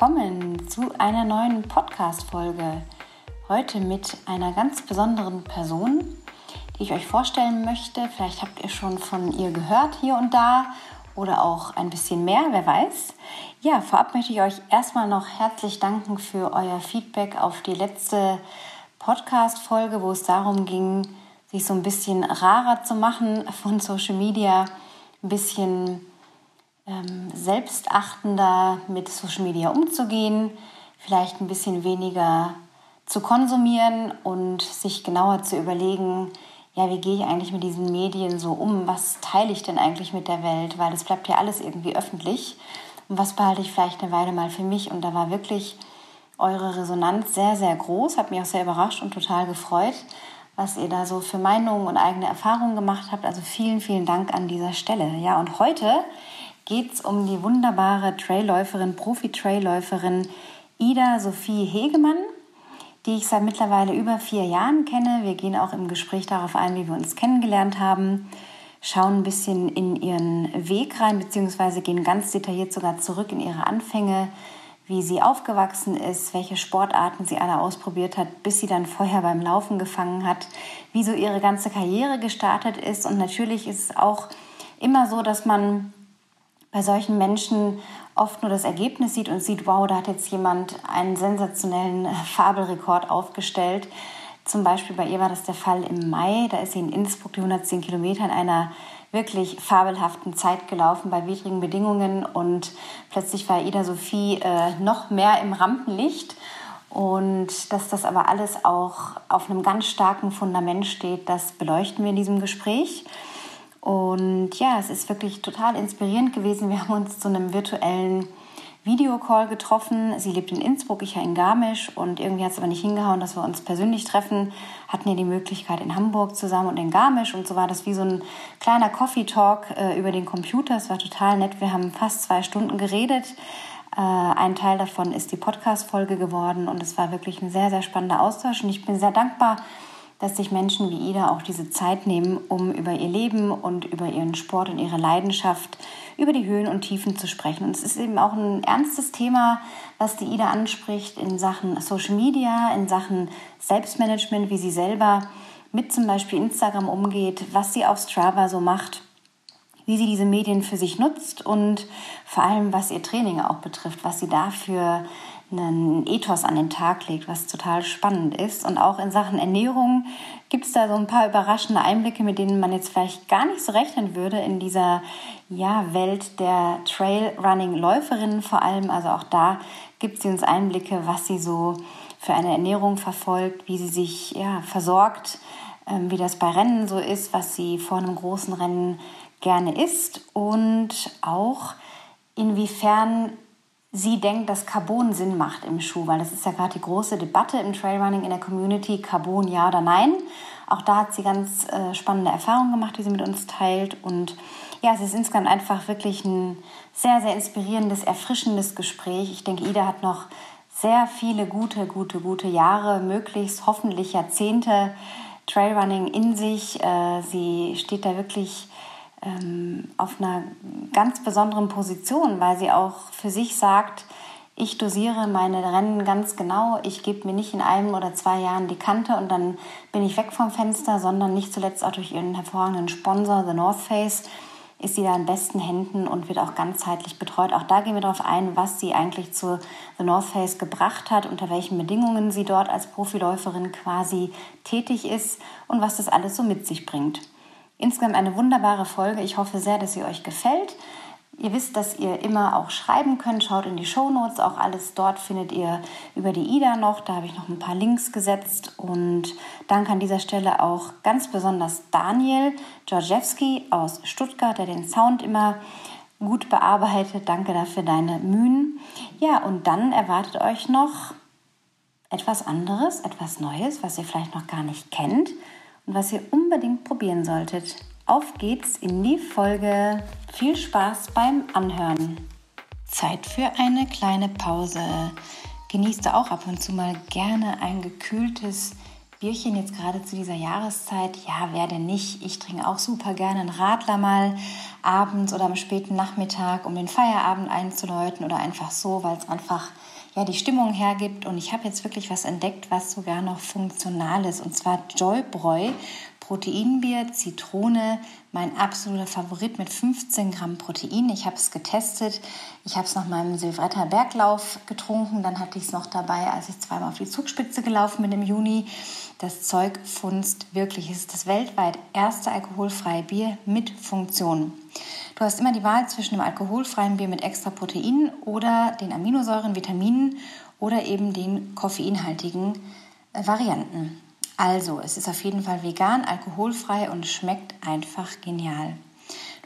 willkommen zu einer neuen Podcast-Folge. Heute mit einer ganz besonderen Person, die ich euch vorstellen möchte. Vielleicht habt ihr schon von ihr gehört hier und da oder auch ein bisschen mehr, wer weiß. Ja, vorab möchte ich euch erstmal noch herzlich danken für euer Feedback auf die letzte Podcast-Folge, wo es darum ging, sich so ein bisschen rarer zu machen von Social Media, ein bisschen ähm, selbstachtender mit Social Media umzugehen, vielleicht ein bisschen weniger zu konsumieren und sich genauer zu überlegen, ja, wie gehe ich eigentlich mit diesen Medien so um? Was teile ich denn eigentlich mit der Welt? Weil das bleibt ja alles irgendwie öffentlich. Und was behalte ich vielleicht eine Weile mal für mich? Und da war wirklich eure Resonanz sehr, sehr groß. Hat mich auch sehr überrascht und total gefreut, was ihr da so für Meinungen und eigene Erfahrungen gemacht habt. Also vielen, vielen Dank an dieser Stelle. Ja, und heute geht es um die wunderbare Trailläuferin, Profi-Trailläuferin Ida Sophie Hegemann, die ich seit mittlerweile über vier Jahren kenne. Wir gehen auch im Gespräch darauf ein, wie wir uns kennengelernt haben, schauen ein bisschen in ihren Weg rein, beziehungsweise gehen ganz detailliert sogar zurück in ihre Anfänge, wie sie aufgewachsen ist, welche Sportarten sie alle ausprobiert hat, bis sie dann Feuer beim Laufen gefangen hat, wie so ihre ganze Karriere gestartet ist. Und natürlich ist es auch immer so, dass man bei solchen Menschen oft nur das Ergebnis sieht und sieht, wow, da hat jetzt jemand einen sensationellen Fabelrekord aufgestellt. Zum Beispiel bei ihr war das der Fall im Mai. Da ist sie in Innsbruck die 110 Kilometer in einer wirklich fabelhaften Zeit gelaufen bei widrigen Bedingungen und plötzlich war Ida Sophie äh, noch mehr im Rampenlicht. Und dass das aber alles auch auf einem ganz starken Fundament steht, das beleuchten wir in diesem Gespräch. Und ja, es ist wirklich total inspirierend gewesen. Wir haben uns zu einem virtuellen Videocall getroffen. Sie lebt in Innsbruck, ich ja in Garmisch und irgendwie hat es aber nicht hingehauen, dass wir uns persönlich treffen. Hatten ja die Möglichkeit in Hamburg zusammen und in Garmisch und so war das wie so ein kleiner Coffee Talk äh, über den Computer. Es war total nett. Wir haben fast zwei Stunden geredet. Äh, ein Teil davon ist die Podcast-Folge geworden und es war wirklich ein sehr, sehr spannender Austausch und ich bin sehr dankbar, dass sich Menschen wie Ida auch diese Zeit nehmen, um über ihr Leben und über ihren Sport und ihre Leidenschaft, über die Höhen und Tiefen zu sprechen. Und es ist eben auch ein ernstes Thema, was die Ida anspricht in Sachen Social Media, in Sachen Selbstmanagement, wie sie selber mit zum Beispiel Instagram umgeht, was sie auf Strava so macht wie sie diese Medien für sich nutzt und vor allem, was ihr Training auch betrifft, was sie dafür einen Ethos an den Tag legt, was total spannend ist. Und auch in Sachen Ernährung gibt es da so ein paar überraschende Einblicke, mit denen man jetzt vielleicht gar nicht so rechnen würde in dieser ja, Welt der Trailrunning-Läuferinnen vor allem. Also auch da gibt sie uns Einblicke, was sie so für eine Ernährung verfolgt, wie sie sich ja, versorgt, ähm, wie das bei Rennen so ist, was sie vor einem großen Rennen gerne isst und auch inwiefern sie denkt, dass Carbon Sinn macht im Schuh, weil das ist ja gerade die große Debatte im Trailrunning in der Community, Carbon ja oder nein. Auch da hat sie ganz äh, spannende Erfahrungen gemacht, die sie mit uns teilt. Und ja, es ist insgesamt einfach wirklich ein sehr, sehr inspirierendes, erfrischendes Gespräch. Ich denke, Ida hat noch sehr viele gute, gute, gute Jahre, möglichst hoffentlich Jahrzehnte Trailrunning in sich. Äh, sie steht da wirklich ähm, auf einer ganz besonderen Position, weil sie auch für sich sagt, ich dosiere meine Rennen ganz genau. Ich gebe mir nicht in einem oder zwei Jahren die Kante und dann bin ich weg vom Fenster, sondern nicht zuletzt auch durch ihren hervorragenden Sponsor, The North Face, ist sie da in besten Händen und wird auch ganzheitlich betreut. Auch da gehen wir darauf ein, was sie eigentlich zu The North Face gebracht hat, unter welchen Bedingungen sie dort als Profiläuferin quasi tätig ist und was das alles so mit sich bringt. Insgesamt eine wunderbare Folge. Ich hoffe sehr, dass sie euch gefällt. Ihr wisst, dass ihr immer auch schreiben könnt. Schaut in die Show Notes. Auch alles dort findet ihr über die Ida noch. Da habe ich noch ein paar Links gesetzt. Und danke an dieser Stelle auch ganz besonders Daniel Georgiewski aus Stuttgart, der den Sound immer gut bearbeitet. Danke dafür deine Mühen. Ja, und dann erwartet euch noch etwas anderes, etwas Neues, was ihr vielleicht noch gar nicht kennt und was ihr unbedingt probieren solltet. Auf geht's in die Folge. Viel Spaß beim Anhören. Zeit für eine kleine Pause. Genießt auch ab und zu mal gerne ein gekühltes Bierchen jetzt gerade zu dieser Jahreszeit, ja, wer denn nicht? Ich trinke auch super gerne einen Radler mal abends oder am späten Nachmittag, um den Feierabend einzuläuten oder einfach so, weil es einfach ja, die Stimmung hergibt. Und ich habe jetzt wirklich was entdeckt, was sogar noch funktional ist. Und zwar Joybräu Proteinbier, Zitrone, mein absoluter Favorit mit 15 Gramm Protein. Ich habe es getestet. Ich habe es nach meinem Silvretta Berglauf getrunken. Dann hatte ich es noch dabei, als ich zweimal auf die Zugspitze gelaufen bin im Juni. Das Zeug funzt wirklich. Es ist das weltweit erste alkoholfreie Bier mit Funktion. Du hast immer die Wahl zwischen dem alkoholfreien Bier mit extra Protein oder den Aminosäuren, Vitaminen oder eben den koffeinhaltigen äh, Varianten. Also, es ist auf jeden Fall vegan, alkoholfrei und schmeckt einfach genial.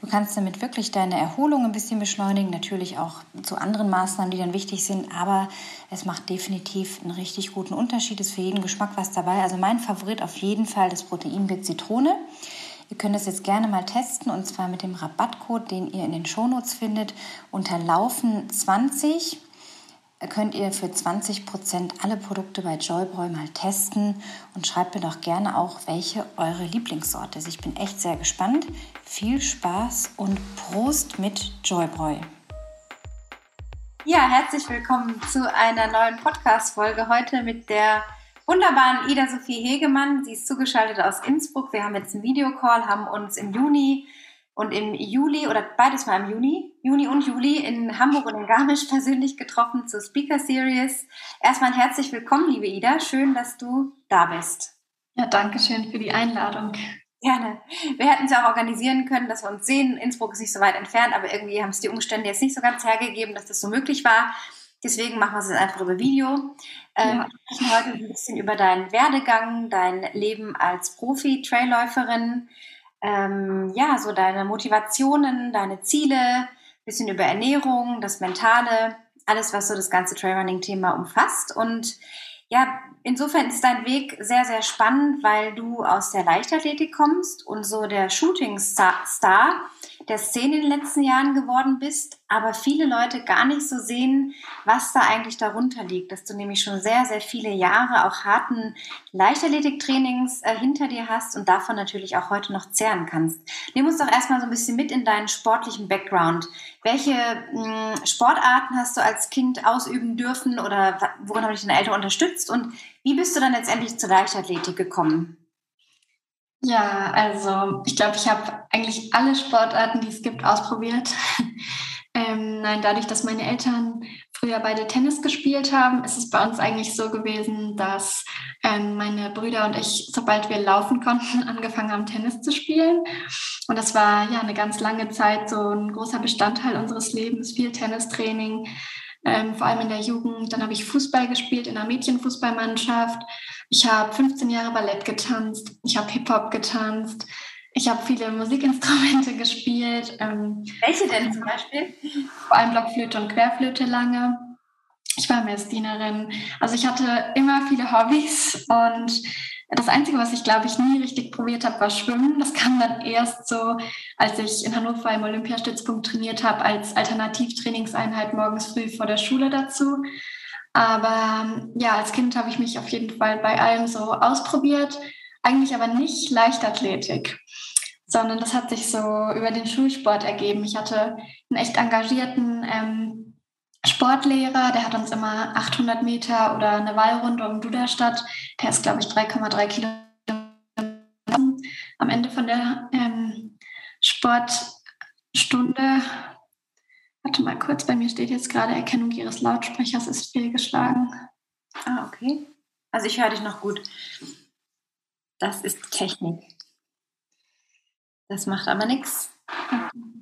Du kannst damit wirklich deine Erholung ein bisschen beschleunigen, natürlich auch zu anderen Maßnahmen, die dann wichtig sind, aber es macht definitiv einen richtig guten Unterschied, ist für jeden Geschmack was dabei. Also mein Favorit auf jeden Fall das Proteinbild Zitrone. Ihr könnt es jetzt gerne mal testen und zwar mit dem Rabattcode, den ihr in den Shownotes findet, unter Laufen 20 könnt ihr für 20% alle Produkte bei Joybräu mal testen und schreibt mir doch gerne auch, welche eure Lieblingssorte ist. Ich bin echt sehr gespannt. Viel Spaß und Prost mit Joybräu. Ja, herzlich willkommen zu einer neuen Podcast-Folge heute mit der wunderbaren Ida Sophie Hegemann. Sie ist zugeschaltet aus Innsbruck. Wir haben jetzt einen Videocall, haben uns im Juni und im Juli oder beides mal im Juni, Juni und Juli in Hamburg und in Garmisch persönlich getroffen zur Speaker Series. Erstmal herzlich willkommen, liebe Ida. Schön, dass du da bist. Ja, danke schön für die Einladung. Gerne. Wir hätten es auch organisieren können, dass wir uns sehen. Innsbruck ist nicht so weit entfernt, aber irgendwie haben es die Umstände jetzt nicht so ganz hergegeben, dass das so möglich war. Deswegen machen wir es jetzt einfach über Video. Ähm, ja. Wir sprechen heute ein bisschen über deinen Werdegang, dein Leben als Profi-Trailläuferin, ähm, ja, so deine Motivationen, deine Ziele, bisschen über Ernährung, das Mentale, alles, was so das ganze Trailrunning-Thema umfasst. Und ja, insofern ist dein Weg sehr, sehr spannend, weil du aus der Leichtathletik kommst und so der Shooting-Star der Szene in den letzten Jahren geworden bist, aber viele Leute gar nicht so sehen, was da eigentlich darunter liegt, dass du nämlich schon sehr, sehr viele Jahre auch harten Leichtathletiktrainings äh, hinter dir hast und davon natürlich auch heute noch zehren kannst. Nimm uns doch erstmal so ein bisschen mit in deinen sportlichen Background. Welche mh, hm, Sportarten hast du als Kind ausüben dürfen oder worin haben dich deine Eltern unterstützt und wie bist du dann letztendlich zur Leichtathletik gekommen? Ja, also ich glaube, ich habe eigentlich alle Sportarten, die es gibt, ausprobiert. ähm, nein, dadurch, dass meine Eltern früher beide Tennis gespielt haben, ist es bei uns eigentlich so gewesen, dass ähm, meine Brüder und ich, sobald wir laufen konnten, angefangen haben, Tennis zu spielen. Und das war ja eine ganz lange Zeit so ein großer Bestandteil unseres Lebens, viel Tennistraining, ähm, vor allem in der Jugend. Dann habe ich Fußball gespielt in einer Mädchenfußballmannschaft. Ich habe 15 Jahre Ballett getanzt. Ich habe Hip-Hop getanzt. Ich habe viele Musikinstrumente gespielt. Ähm, Welche denn zum Beispiel? Vor allem Blockflöte und Querflöte lange. Ich war Messdienerin. Also ich hatte immer viele Hobbys und das Einzige, was ich, glaube ich, nie richtig probiert habe, war Schwimmen. Das kam dann erst so, als ich in Hannover im Olympiastützpunkt trainiert habe, als Alternativtrainingseinheit morgens früh vor der Schule dazu. Aber ja, als Kind habe ich mich auf jeden Fall bei allem so ausprobiert, eigentlich aber nicht Leichtathletik, sondern das hat sich so über den Schulsport ergeben. Ich hatte einen echt engagierten ähm, Sportlehrer, der hat uns immer 800 Meter oder eine Wallrunde um Duderstadt, der ist, glaube ich, 3,3 Kilometer am Ende von der ähm, Sportstunde. Warte mal kurz, bei mir steht jetzt gerade Erkennung Ihres Lautsprechers ist fehlgeschlagen. Ah, okay. Also ich höre dich noch gut. Das ist Technik. Das macht aber nichts.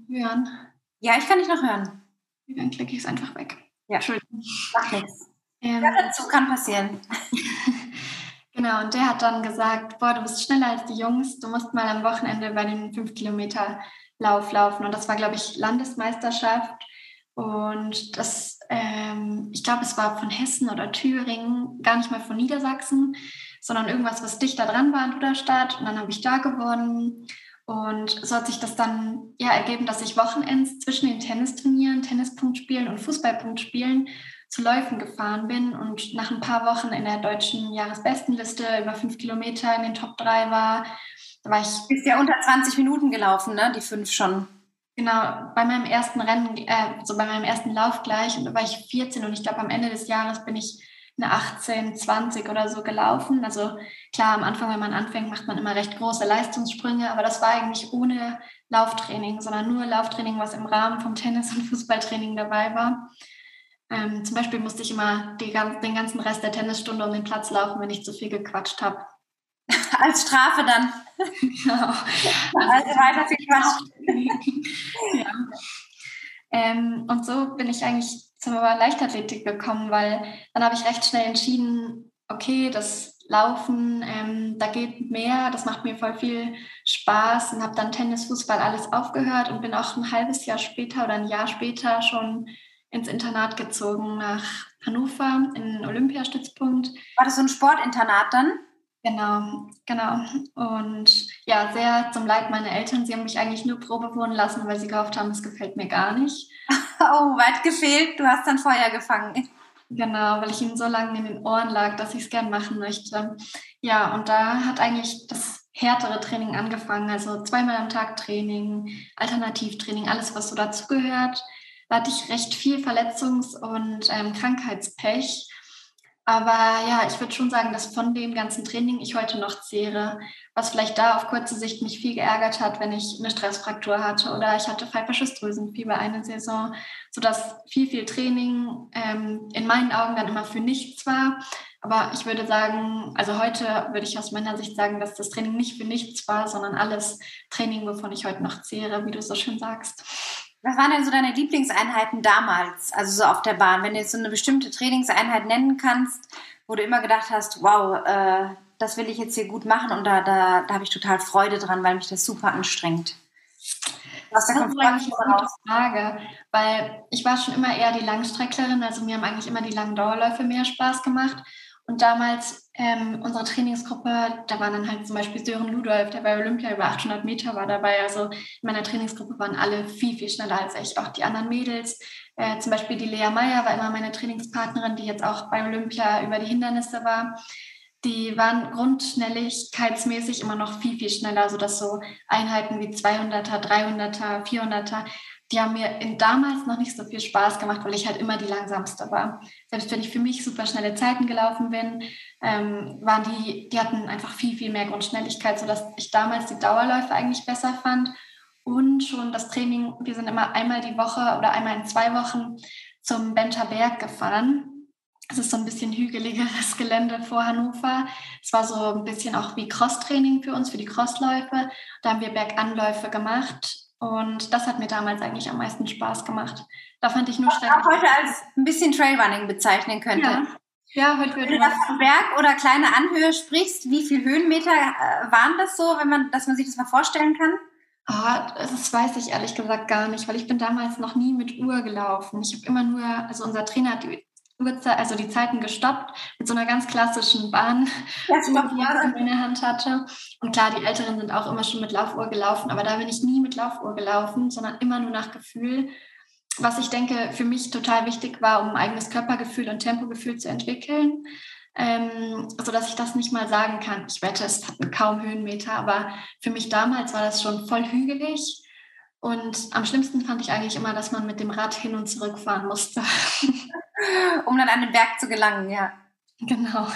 Hören. Ja, ich kann dich noch hören. Dann klicke ich es einfach weg. Ja. Entschuldigung. Macht nichts. Ähm, ja, dazu kann passieren. genau, und der hat dann gesagt, boah, du bist schneller als die Jungs, du musst mal am Wochenende bei den 5 Kilometer Lauf laufen. Und das war, glaube ich, Landesmeisterschaft. Und das, ähm, ich glaube, es war von Hessen oder Thüringen, gar nicht mal von Niedersachsen, sondern irgendwas, was dichter dran war in Duderstadt. Und dann habe ich da gewonnen. Und so hat sich das dann ja ergeben, dass ich Wochenends zwischen den Tennisturnieren, Tennispunkt spielen und Fußballpunkt spielen zu Läufen gefahren bin und nach ein paar Wochen in der deutschen Jahresbestenliste über fünf Kilometer in den Top 3 war. Da war ich. Ist ja unter 20 Minuten gelaufen, ne? Die fünf schon. Genau, bei meinem ersten Rennen, äh, so bei meinem ersten Lauf gleich, und da war ich 14 und ich glaube, am Ende des Jahres bin ich eine 18, 20 oder so gelaufen. Also klar, am Anfang, wenn man anfängt, macht man immer recht große Leistungssprünge, aber das war eigentlich ohne Lauftraining, sondern nur Lauftraining, was im Rahmen vom Tennis- und Fußballtraining dabei war. Ähm, zum Beispiel musste ich immer die, den ganzen Rest der Tennisstunde um den Platz laufen, wenn ich zu viel gequatscht habe. Als Strafe dann. Genau. Also, also weiter viel Quatsch. ja. Ähm, und so bin ich eigentlich zum Leichtathletik gekommen, weil dann habe ich recht schnell entschieden, okay, das Laufen, ähm, da geht mehr, das macht mir voll viel Spaß und habe dann Tennis, Fußball alles aufgehört und bin auch ein halbes Jahr später oder ein Jahr später schon ins Internat gezogen nach Hannover, in den Olympiastützpunkt. War das so ein Sportinternat dann? Genau, genau. Und ja, sehr zum Leid meiner Eltern. Sie haben mich eigentlich nur Probe wohnen lassen, weil sie gehofft haben, es gefällt mir gar nicht. Oh, weit gefehlt. Du hast dann Feuer gefangen. Genau, weil ich ihnen so lange in den Ohren lag, dass ich es gern machen möchte. Ja, und da hat eigentlich das härtere Training angefangen. Also zweimal am Tag Training, Alternativtraining, alles, was so dazugehört. Da hatte ich recht viel Verletzungs- und ähm, Krankheitspech. Aber ja, ich würde schon sagen, dass von dem ganzen Training ich heute noch zehre, was vielleicht da auf kurze Sicht mich viel geärgert hat, wenn ich eine Stressfraktur hatte oder ich hatte Pfeifersches Drüsenfieber eine Saison, sodass viel, viel Training ähm, in meinen Augen dann immer für nichts war. Aber ich würde sagen, also heute würde ich aus meiner Sicht sagen, dass das Training nicht für nichts war, sondern alles Training, wovon ich heute noch zehre, wie du so schön sagst. Was waren denn so deine Lieblingseinheiten damals, also so auf der Bahn? Wenn du jetzt so eine bestimmte Trainingseinheit nennen kannst, wo du immer gedacht hast, wow, äh, das will ich jetzt hier gut machen und da, da, da habe ich total Freude dran, weil mich das super anstrengt. Was da kommt eigentlich eine gute Frage, weil ich war schon immer eher die Langstrecklerin, also mir haben eigentlich immer die langen Dauerläufe mehr Spaß gemacht. Und damals ähm, unsere Trainingsgruppe, da waren dann halt zum Beispiel Sören Ludolf, der bei Olympia über 800 Meter war dabei. Also in meiner Trainingsgruppe waren alle viel, viel schneller als ich. Auch die anderen Mädels, äh, zum Beispiel die Lea Meyer war immer meine Trainingspartnerin, die jetzt auch bei Olympia über die Hindernisse war. Die waren grundschnelligkeitsmäßig immer noch viel, viel schneller, sodass so Einheiten wie 200er, 300er, 400er die haben mir in damals noch nicht so viel Spaß gemacht, weil ich halt immer die langsamste war. Selbst wenn ich für mich super schnelle Zeiten gelaufen bin, ähm, waren die, die hatten einfach viel, viel mehr Grundschnelligkeit, sodass ich damals die Dauerläufe eigentlich besser fand. Und schon das Training, wir sind immer einmal die Woche oder einmal in zwei Wochen zum Benter Berg gefahren. Es ist so ein bisschen hügeligeres Gelände vor Hannover. Es war so ein bisschen auch wie Crosstraining für uns, für die Crossläufe. Da haben wir Berganläufe gemacht und das hat mir damals eigentlich am meisten Spaß gemacht. Da fand ich nur schrecklich. Auch heute als ein bisschen Trailrunning bezeichnen könnte. Ja. Ja, heute würde Wenn du von Berg oder kleine Anhöhe sprichst, wie viele Höhenmeter äh, waren das so, wenn man, dass man sich das mal vorstellen kann? Oh, das weiß ich ehrlich gesagt gar nicht, weil ich bin damals noch nie mit Uhr gelaufen. Ich habe immer nur, also unser Trainer hat die Uhrzeit, also die Zeiten gestoppt mit so einer ganz klassischen Bahn, ja, die ich in der Hand hatte. Und klar, die Älteren sind auch immer schon mit Laufuhr gelaufen, aber da bin ich nie mit Laufuhr gelaufen, sondern immer nur nach Gefühl. Was ich denke, für mich total wichtig war, um ein eigenes Körpergefühl und Tempogefühl zu entwickeln. Ähm, so dass ich das nicht mal sagen kann. Ich wette, es hatten kaum Höhenmeter, aber für mich damals war das schon voll hügelig. Und am schlimmsten fand ich eigentlich immer, dass man mit dem Rad hin und zurück fahren musste. um dann an den Berg zu gelangen, ja. Genau.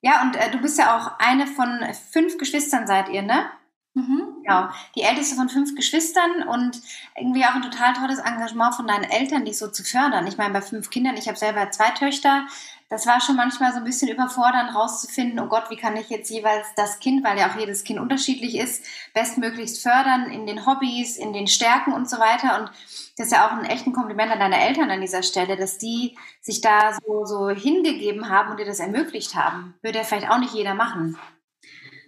Ja, und äh, du bist ja auch eine von fünf Geschwistern, seid ihr, ne? Mhm. Genau. Die älteste von fünf Geschwistern und irgendwie auch ein total tolles Engagement von deinen Eltern, dich so zu fördern. Ich meine, bei fünf Kindern, ich habe selber zwei Töchter, das war schon manchmal so ein bisschen überfordernd, rauszufinden, oh Gott, wie kann ich jetzt jeweils das Kind, weil ja auch jedes Kind unterschiedlich ist, bestmöglichst fördern in den Hobbys, in den Stärken und so weiter. Und das ist ja auch ein echten Kompliment an deine Eltern an dieser Stelle, dass die sich da so, so hingegeben haben und dir das ermöglicht haben. Würde ja vielleicht auch nicht jeder machen.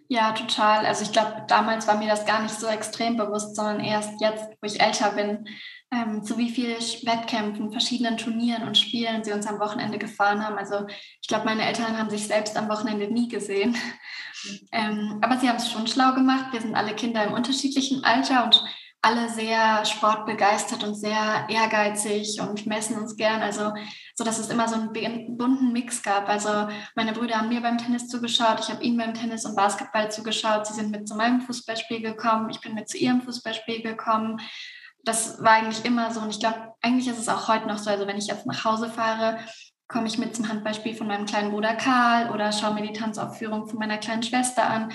Ja, total. Also ich glaube, damals war mir das gar nicht so extrem bewusst, sondern erst jetzt, wo ich älter bin, ähm, zu wie vielen Wettkämpfen, verschiedenen Turnieren und Spielen sie uns am Wochenende gefahren haben. Also ich glaube, meine Eltern haben sich selbst am Wochenende nie gesehen. Ähm, aber sie haben es schon schlau gemacht. Wir sind alle Kinder im unterschiedlichen Alter und alle sehr sportbegeistert und sehr ehrgeizig und messen uns gern. Also so, dass es immer so einen bunten Mix gab. Also meine Brüder haben mir beim Tennis zugeschaut, ich habe ihnen beim Tennis und Basketball zugeschaut. Sie sind mit zu meinem Fußballspiel gekommen, ich bin mit zu ihrem Fußballspiel gekommen. Das war eigentlich immer so und ich glaube, eigentlich ist es auch heute noch so. Also wenn ich jetzt nach Hause fahre, komme ich mit zum Handballspiel von meinem kleinen Bruder Karl oder schaue mir die Tanzaufführung von meiner kleinen Schwester an.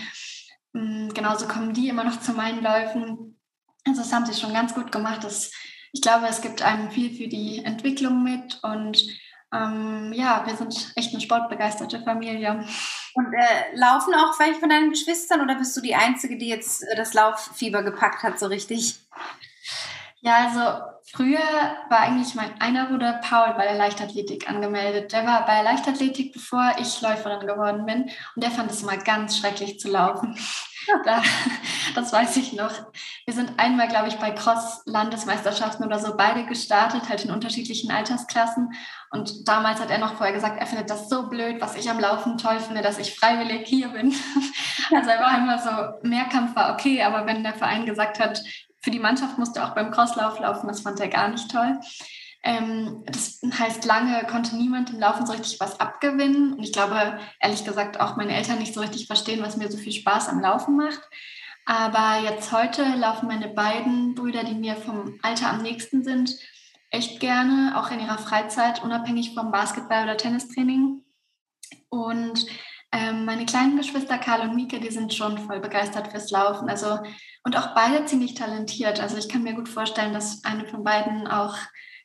Mm, genauso kommen die immer noch zu meinen Läufen. Also das haben sie schon ganz gut gemacht. Das, ich glaube, es gibt einem viel für die Entwicklung mit und ähm, ja, wir sind echt eine sportbegeisterte Familie. Und äh, laufen auch welche von deinen Geschwistern oder bist du die Einzige, die jetzt äh, das Lauffieber gepackt hat, so richtig? Ja, also früher war eigentlich mein einer Bruder Paul bei der Leichtathletik angemeldet. Der war bei der Leichtathletik, bevor ich Läuferin geworden bin. Und der fand es immer ganz schrecklich zu laufen. Da, das weiß ich noch. Wir sind einmal, glaube ich, bei Cross-Landesmeisterschaften oder so beide gestartet, halt in unterschiedlichen Altersklassen. Und damals hat er noch vorher gesagt, er findet das so blöd, was ich am Laufen toll finde, dass ich freiwillig hier bin. Also er war immer so, Mehrkampf war okay, aber wenn der Verein gesagt hat, für die Mannschaft musste auch beim Crosslauf laufen, das fand er gar nicht toll. Ähm, das heißt, lange konnte niemand im Laufen so richtig was abgewinnen. Und ich glaube, ehrlich gesagt, auch meine Eltern nicht so richtig verstehen, was mir so viel Spaß am Laufen macht. Aber jetzt heute laufen meine beiden Brüder, die mir vom Alter am nächsten sind, echt gerne, auch in ihrer Freizeit, unabhängig vom Basketball- oder Tennistraining. Und ähm, meine kleinen Geschwister Karl und Mieke, die sind schon voll begeistert fürs Laufen. Also, und auch beide ziemlich talentiert. Also ich kann mir gut vorstellen, dass eine von beiden auch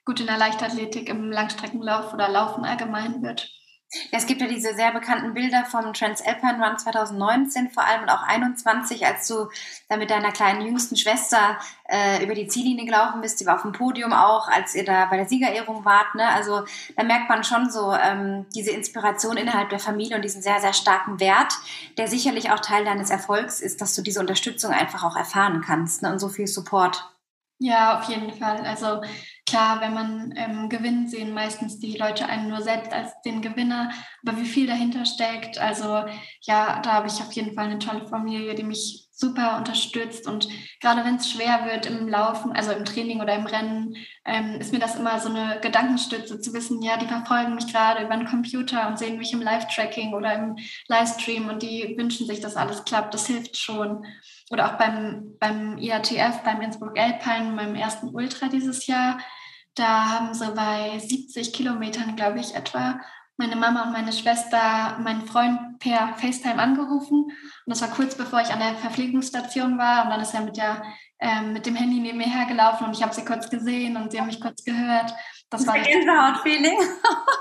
gut in der Leichtathletik, im Langstreckenlauf oder Laufen allgemein wird. Ja, es gibt ja diese sehr bekannten Bilder vom Transalpine Run 2019 vor allem und auch 21, als du da mit deiner kleinen jüngsten Schwester äh, über die Ziellinie gelaufen bist, die war auf dem Podium auch, als ihr da bei der Siegerehrung wart. Ne? Also da merkt man schon so ähm, diese Inspiration innerhalb der Familie und diesen sehr, sehr starken Wert, der sicherlich auch Teil deines Erfolgs ist, dass du diese Unterstützung einfach auch erfahren kannst ne? und so viel Support. Ja, auf jeden Fall. Also klar, wenn man ähm, Gewinn sehen, meistens die Leute einen nur selbst als den Gewinner, aber wie viel dahinter steckt, also ja, da habe ich auf jeden Fall eine tolle Familie, die mich super unterstützt. Und gerade wenn es schwer wird im Laufen, also im Training oder im Rennen, ähm, ist mir das immer so eine Gedankenstütze zu wissen, ja, die verfolgen mich gerade über den Computer und sehen mich im Live-Tracking oder im Livestream und die wünschen sich, dass alles klappt, das hilft schon. Oder auch beim, beim IATF, beim Innsbruck Alpine, meinem ersten Ultra dieses Jahr, da haben sie bei 70 Kilometern, glaube ich, etwa meine Mama und meine Schwester meinen Freund per FaceTime angerufen. Und das war kurz bevor ich an der Verpflegungsstation war. Und dann ist er mit, der, ähm, mit dem Handy neben mir hergelaufen und ich habe sie kurz gesehen und sie haben mich kurz gehört. Das war Gänsehaut-Feeling.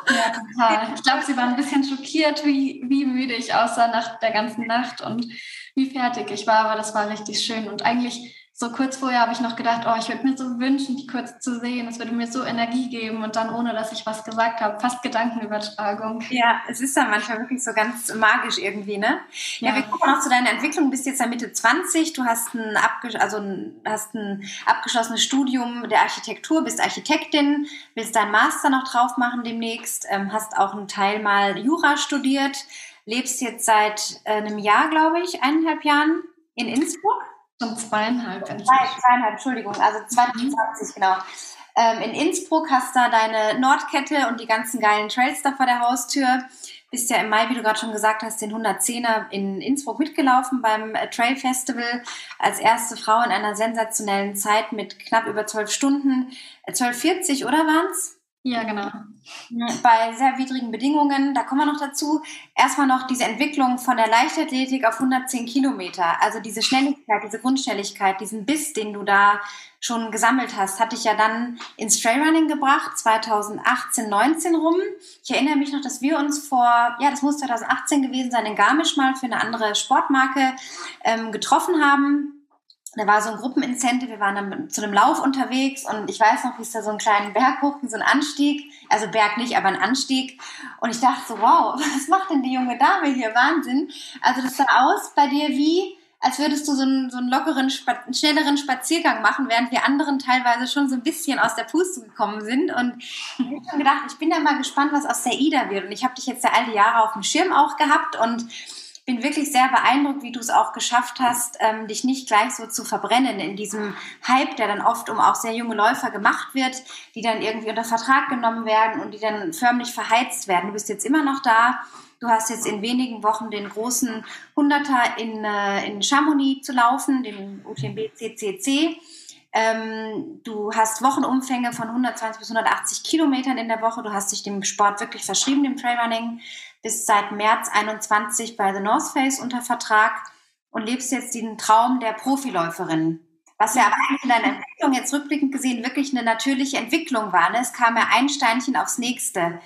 ja, total. Ich glaube, sie waren ein bisschen schockiert, wie, wie müde ich aussah nach der ganzen Nacht und wie fertig ich war, aber das war richtig schön. Und eigentlich so kurz vorher habe ich noch gedacht, oh, ich würde mir so wünschen, die kurz zu sehen. Es würde mir so Energie geben und dann, ohne dass ich was gesagt habe, fast Gedankenübertragung. Ja, es ist dann manchmal wirklich so ganz magisch irgendwie, ne? Ja, ja wir gucken noch zu deiner Entwicklung. Du bist jetzt ja Mitte 20, du hast ein, abgesch also ein, hast ein abgeschlossenes Studium der Architektur, bist Architektin, willst deinen Master noch drauf machen demnächst, ähm, hast auch einen Teil mal Jura studiert, lebst jetzt seit äh, einem Jahr, glaube ich, eineinhalb Jahren in Innsbruck. Schon zweieinhalb. Zwei, zweieinhalb, Entschuldigung, also 2020, mhm. genau. Ähm, in Innsbruck hast du deine Nordkette und die ganzen geilen Trails da vor der Haustür. Bist ja im Mai, wie du gerade schon gesagt hast, den 110er in Innsbruck mitgelaufen beim äh, Trail Festival als erste Frau in einer sensationellen Zeit mit knapp über zwölf Stunden. 12,40 äh, oder waren's? Ja, genau. Bei sehr widrigen Bedingungen, da kommen wir noch dazu. Erstmal noch diese Entwicklung von der Leichtathletik auf 110 Kilometer. Also diese Schnelligkeit, diese Grundschnelligkeit, diesen Biss, den du da schon gesammelt hast, hatte ich ja dann ins Trailrunning gebracht, 2018, 19 rum. Ich erinnere mich noch, dass wir uns vor, ja, das muss 2018 gewesen sein, in Garmisch mal für eine andere Sportmarke ähm, getroffen haben da war so ein Gruppenincentive, wir waren dann zu einem Lauf unterwegs und ich weiß noch, wie es da so einen kleinen Berg hoch, so ein Anstieg, also Berg nicht, aber ein Anstieg. Und ich dachte so, wow, was macht denn die junge Dame hier? Wahnsinn. Also das sah aus bei dir wie, als würdest du so einen, so einen lockeren, schnelleren Spaziergang machen, während wir anderen teilweise schon so ein bisschen aus der Puste gekommen sind. Und ich habe schon gedacht, ich bin ja mal gespannt, was aus der Ida wird. Und ich habe dich jetzt ja all die Jahre auf dem Schirm auch gehabt und bin wirklich sehr beeindruckt, wie du es auch geschafft hast, ähm, dich nicht gleich so zu verbrennen in diesem Hype, der dann oft um auch sehr junge Läufer gemacht wird, die dann irgendwie unter Vertrag genommen werden und die dann förmlich verheizt werden. Du bist jetzt immer noch da. Du hast jetzt in wenigen Wochen den großen Hunderter in, äh, in Chamonix zu laufen, den UTMB CCC. Ähm, du hast Wochenumfänge von 120 bis 180 Kilometern in der Woche. Du hast dich dem Sport wirklich verschrieben, dem Trailrunning. Bist seit März 21 bei The North Face unter Vertrag und lebst jetzt den Traum der Profiläuferin. Was ja aber eigentlich in deiner Entwicklung jetzt rückblickend gesehen wirklich eine natürliche Entwicklung war. Ne? Es kam ja ein Steinchen aufs nächste.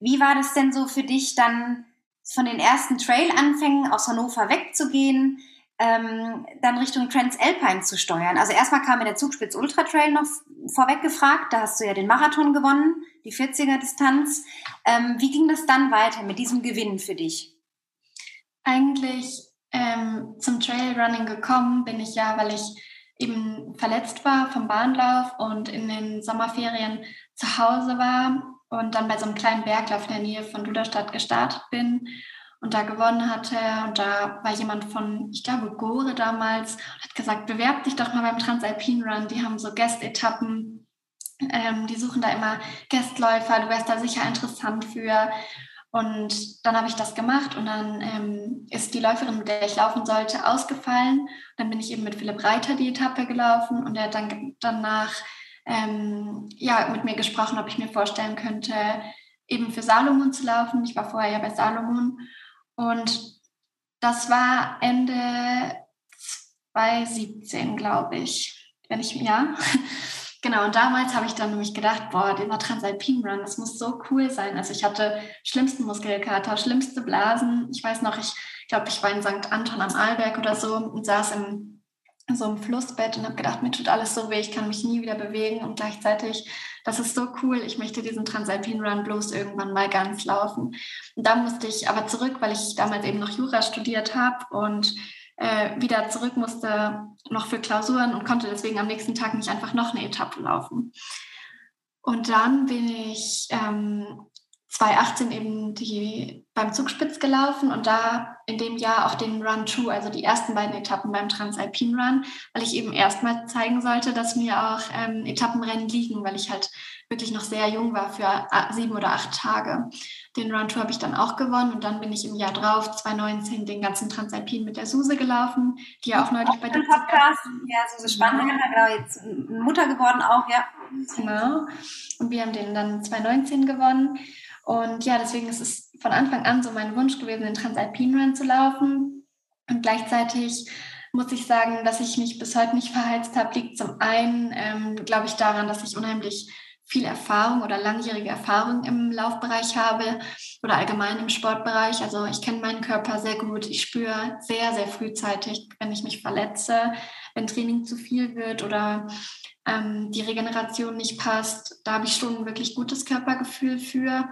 Wie war das denn so für dich dann von den ersten Trail-Anfängen aus Hannover wegzugehen, ähm, dann Richtung Transalpine zu steuern. Also erstmal kam mir der Zugspitz Ultra Trail noch vorweg gefragt, da hast du ja den Marathon gewonnen, die 40er Distanz. Ähm, wie ging das dann weiter mit diesem Gewinn für dich? Eigentlich ähm, zum Trailrunning gekommen bin ich ja, weil ich eben verletzt war vom Bahnlauf und in den Sommerferien zu Hause war und dann bei so einem kleinen Berglauf in der Nähe von Duderstadt gestartet bin und da gewonnen hatte. Und da war jemand von, ich glaube, Gore damals, hat gesagt, bewerb dich doch mal beim Transalpine Run. Die haben so Gästetappen. Ähm, die suchen da immer Gästläufer. Du wärst da sicher interessant für. Und dann habe ich das gemacht und dann ähm, ist die Läuferin, mit der ich laufen sollte, ausgefallen. Dann bin ich eben mit Philipp Reiter die Etappe gelaufen und er hat dann danach ähm, ja, mit mir gesprochen, ob ich mir vorstellen könnte, eben für Salomon zu laufen. Ich war vorher ja bei Salomon und das war Ende 2017, glaube ich, wenn ich, ja. Genau, und damals habe ich dann nämlich gedacht, boah, dieser Transalpine Run, das muss so cool sein. Also ich hatte schlimmsten Muskelkater, schlimmste Blasen. Ich weiß noch, ich glaube, ich war in St. Anton am Arlberg oder so und saß im so einem Flussbett und habe gedacht, mir tut alles so weh, ich kann mich nie wieder bewegen und gleichzeitig, das ist so cool, ich möchte diesen Transalpine Run bloß irgendwann mal ganz laufen. Und da musste ich aber zurück, weil ich damals eben noch Jura studiert habe und äh, wieder zurück musste noch für Klausuren und konnte deswegen am nächsten Tag nicht einfach noch eine Etappe laufen. Und dann bin ich ähm, 2018 eben die beim Zugspitz gelaufen und da in dem Jahr auch den Run True, also die ersten beiden Etappen beim Transalpine Run, weil ich eben erstmal zeigen sollte, dass mir auch ähm, Etappenrennen liegen, weil ich halt wirklich noch sehr jung war für sieben oder acht Tage. Den Run Tour habe ich dann auch gewonnen und dann bin ich im Jahr drauf, 2019, den ganzen Transalpin mit der Suse gelaufen, die ja auch neulich bei dir Podcast. Ja, Suse Spannender, genau, jetzt Mutter geworden auch, ja. Genau. Und wir haben den dann 2019 gewonnen. Und ja, deswegen ist es von Anfang an so mein Wunsch gewesen, den Transalpin Run zu laufen. Und gleichzeitig muss ich sagen, dass ich mich bis heute nicht verheizt habe, liegt zum einen, ähm, glaube ich, daran, dass ich unheimlich viel Erfahrung oder langjährige Erfahrung im Laufbereich habe oder allgemein im Sportbereich. Also ich kenne meinen Körper sehr gut. Ich spüre sehr, sehr frühzeitig, wenn ich mich verletze, wenn Training zu viel wird oder ähm, die Regeneration nicht passt. Da habe ich schon ein wirklich gutes Körpergefühl für.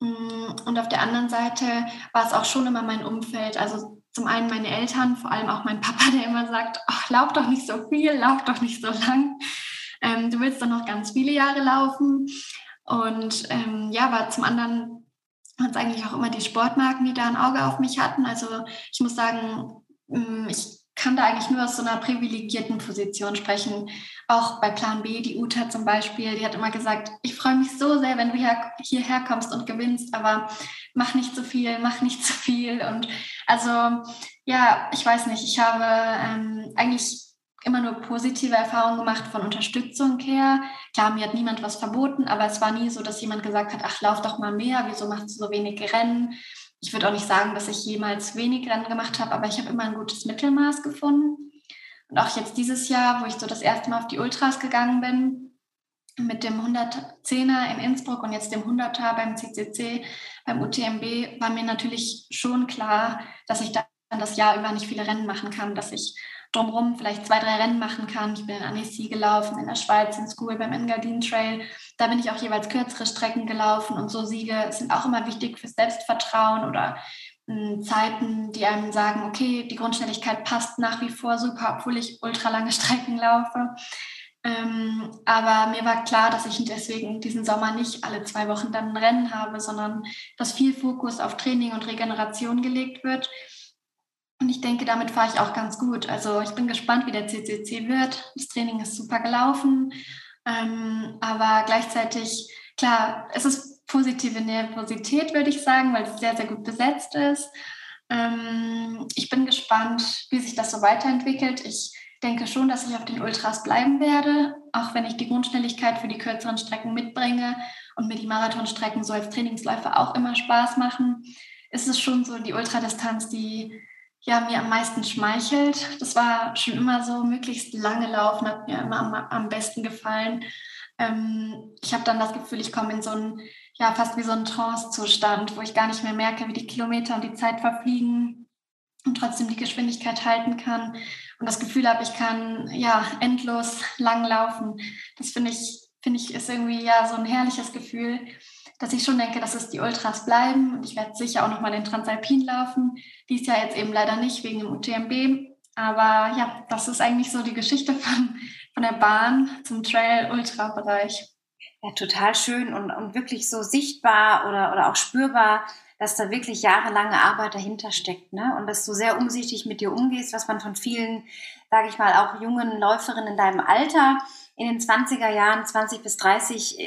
Mm, und auf der anderen Seite war es auch schon immer mein Umfeld. Also zum einen meine Eltern, vor allem auch mein Papa, der immer sagt, ach, lauf doch nicht so viel, lauf doch nicht so lang ähm, du willst doch noch ganz viele Jahre laufen. Und ähm, ja, aber zum anderen waren es eigentlich auch immer die Sportmarken, die da ein Auge auf mich hatten. Also ich muss sagen, mm, ich kann da eigentlich nur aus so einer privilegierten Position sprechen. Auch bei Plan B, die Uta zum Beispiel, die hat immer gesagt, ich freue mich so sehr, wenn du hier, hierher kommst und gewinnst, aber mach nicht zu viel, mach nicht zu viel. Und also ja, ich weiß nicht, ich habe ähm, eigentlich immer nur positive Erfahrungen gemacht von Unterstützung her. Klar, mir hat niemand was verboten, aber es war nie so, dass jemand gesagt hat, ach, lauf doch mal mehr, wieso machst du so wenig Rennen? Ich würde auch nicht sagen, dass ich jemals wenig Rennen gemacht habe, aber ich habe immer ein gutes Mittelmaß gefunden. Und auch jetzt dieses Jahr, wo ich so das erste Mal auf die Ultras gegangen bin, mit dem 110er in Innsbruck und jetzt dem 100er beim CCC, beim UTMB, war mir natürlich schon klar, dass ich dann das Jahr über nicht viele Rennen machen kann, dass ich drumherum vielleicht zwei, drei Rennen machen kann. Ich bin in Annecy gelaufen, in der Schweiz, in School beim Engadin Trail. Da bin ich auch jeweils kürzere Strecken gelaufen und so Siege sind auch immer wichtig fürs Selbstvertrauen oder hm, Zeiten, die einem sagen, okay, die Grundschnelligkeit passt nach wie vor super, obwohl ich ultralange Strecken laufe. Ähm, aber mir war klar, dass ich deswegen diesen Sommer nicht alle zwei Wochen dann ein Rennen habe, sondern dass viel Fokus auf Training und Regeneration gelegt wird Und ich denke, damit fahre ich auch ganz gut. Also ich bin gespannt, wie der CCC wird. Das Training ist super gelaufen. Ähm, aber gleichzeitig, klar, es ist positive Nervosität, würde ich sagen, weil es sehr, sehr gut besetzt ist. Ähm, ich bin gespannt, wie sich das so weiterentwickelt. Ich denke schon, dass ich auf den Ultras bleiben werde, auch wenn ich die Grundschnelligkeit für die kürzeren Strecken mitbringe und mir die Marathonstrecken so als Trainingsläufe auch immer Spaß machen. Ist es schon so die Ultradistanz, die ja, mir am meisten schmeichelt. Das war schon immer so, möglichst lange laufen hat mir immer am, am besten gefallen. Ähm, ich habe dann das Gefühl, ich komme in so einen, ja, fast wie so einen Trance-Zustand, wo ich gar nicht mehr merke, wie die Kilometer und die Zeit verfliegen und trotzdem die Geschwindigkeit halten kann und das Gefühl habe, ich kann ja endlos lang laufen. Das finde ich, finde ich, ist irgendwie ja so ein herrliches Gefühl dass ich schon denke, dass es die Ultras bleiben und ich werde sicher auch nochmal den Transalpin laufen. Dies Jahr jetzt eben leider nicht wegen dem UTMB. Aber ja, das ist eigentlich so die Geschichte von, von der Bahn zum Trail-Ultra-Bereich. Ja, total schön und, und wirklich so sichtbar oder, oder auch spürbar, dass da wirklich jahrelange Arbeit dahinter steckt. Ne? Und dass du sehr umsichtig mit dir umgehst, was man von vielen, sage ich mal, auch jungen Läuferinnen in deinem Alter in den 20er Jahren, 20 bis 30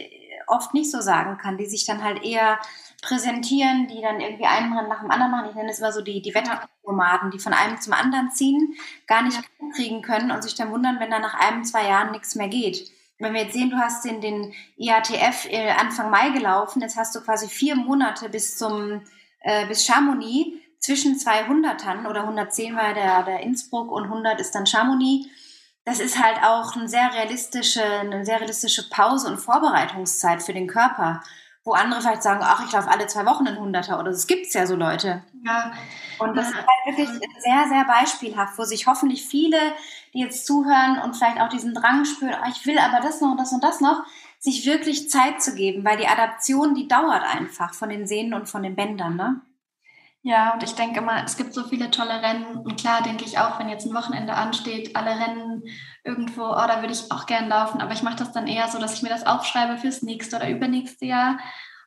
oft nicht so sagen kann, die sich dann halt eher präsentieren, die dann irgendwie einen Rennen nach dem anderen machen. Ich nenne es immer so die, die Wetternomaden, die von einem zum anderen ziehen, gar nicht kriegen können und sich dann wundern, wenn da nach einem, zwei Jahren nichts mehr geht. Wenn wir jetzt sehen, du hast den, den IATF äh, Anfang Mai gelaufen, jetzt hast du quasi vier Monate bis zum, äh, bis Chamonix zwischen zwei Hundertern oder 110 war der, der Innsbruck und 100 ist dann Chamonix das ist halt auch eine sehr realistische, eine sehr realistische Pause und Vorbereitungszeit für den Körper, wo andere vielleicht sagen, ach, ich laufe alle zwei Wochen in Hunderter oder das gibt es ja so Leute. Ja. Und das ist halt wirklich sehr, sehr beispielhaft, wo sich hoffentlich viele, die jetzt zuhören und vielleicht auch diesen Drang spüren, oh, ich will aber das noch und das und das noch, sich wirklich Zeit zu geben, weil die Adaption, die dauert einfach von den Sehnen und von den Bändern, ne? Ja, und ich denke immer, es gibt so viele tolle Rennen. Und klar denke ich auch, wenn jetzt ein Wochenende ansteht, alle Rennen irgendwo, oh, da würde ich auch gern laufen. Aber ich mache das dann eher so, dass ich mir das aufschreibe fürs nächste oder übernächste Jahr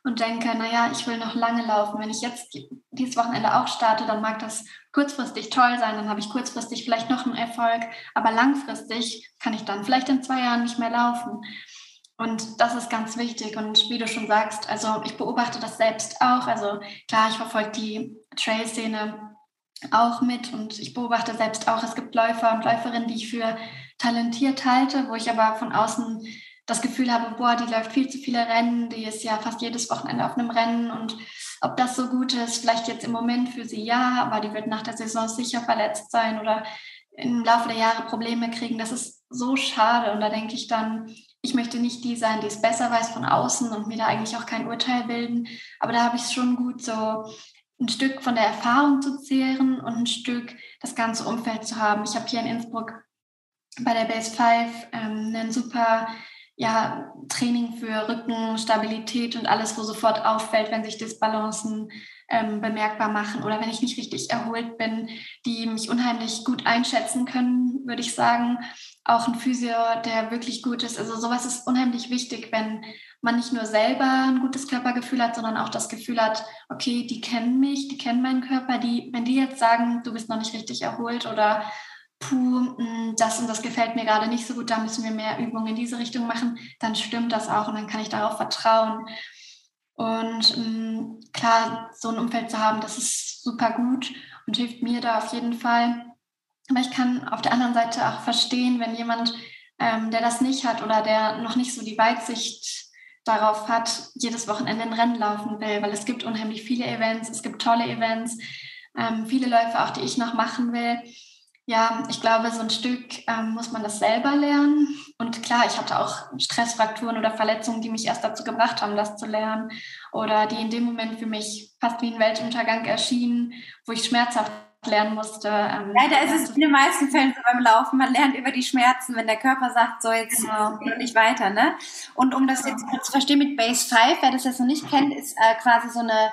und denke, naja, ich will noch lange laufen. Wenn ich jetzt dieses Wochenende auch starte, dann mag das kurzfristig toll sein. Dann habe ich kurzfristig vielleicht noch einen Erfolg. Aber langfristig kann ich dann vielleicht in zwei Jahren nicht mehr laufen. Und das ist ganz wichtig. Und wie du schon sagst, also ich beobachte das selbst auch. Also klar, ich verfolge die Trail-Szene auch mit und ich beobachte selbst auch, es gibt Läufer und Läuferinnen, die ich für talentiert halte, wo ich aber von außen das Gefühl habe, boah, die läuft viel zu viele Rennen, die ist ja fast jedes Wochenende auf einem Rennen und ob das so gut ist, vielleicht jetzt im Moment für sie ja, aber die wird nach der Saison sicher verletzt sein oder im Laufe der Jahre Probleme kriegen. Das ist so schade und da denke ich dann, ich möchte nicht die sein, die es besser weiß von außen und mir da eigentlich auch kein Urteil bilden. Aber da habe ich es schon gut, so ein Stück von der Erfahrung zu zehren und ein Stück das ganze Umfeld zu haben. Ich habe hier in Innsbruck bei der Base 5 ähm, ein super ja, Training für Rückenstabilität und alles, wo sofort auffällt, wenn sich Disbalancen ähm, bemerkbar machen oder wenn ich nicht richtig erholt bin, die mich unheimlich gut einschätzen können, würde ich sagen auch ein Physio, der wirklich gut ist. Also sowas ist unheimlich wichtig, wenn man nicht nur selber ein gutes Körpergefühl hat, sondern auch das Gefühl hat, okay, die kennen mich, die kennen meinen Körper, die, wenn die jetzt sagen, du bist noch nicht richtig erholt oder puh, hm, das und das gefällt mir gerade nicht so gut, da müssen wir mehr Übungen in diese Richtung machen, dann stimmt das auch und dann kann ich darauf vertrauen. Und ähm, klar, so ein Umfeld zu haben, das ist super gut und hilft mir da auf jeden Fall. Aber ich kann auf der anderen Seite auch verstehen, wenn jemand, ähm, der das nicht hat oder der noch nicht so die Weitsicht darauf hat, jedes Wochenende ein Rennen laufen will, weil es gibt unheimlich viele Events, es gibt tolle Events, ähm, viele Läufe auch, die ich noch machen will. Ja, ich glaube, so ein Stück ähm, muss man das selber lernen. Und klar, ich hatte auch Stressfrakturen oder Verletzungen, die mich erst dazu gebracht haben, das zu lernen. Oder die in dem Moment für mich fast wie ein Weltuntergang erschienen, wo ich schmerzhaft lernen musste. Ähm, Leider ist es in den meisten Fällen so beim Laufen. Man lernt über die Schmerzen, wenn der Körper sagt, so jetzt genau. geht nicht weiter. Ne? Und um das jetzt zu verstehen mit Base 5, wer das jetzt noch nicht kennt, ist äh, quasi so eine,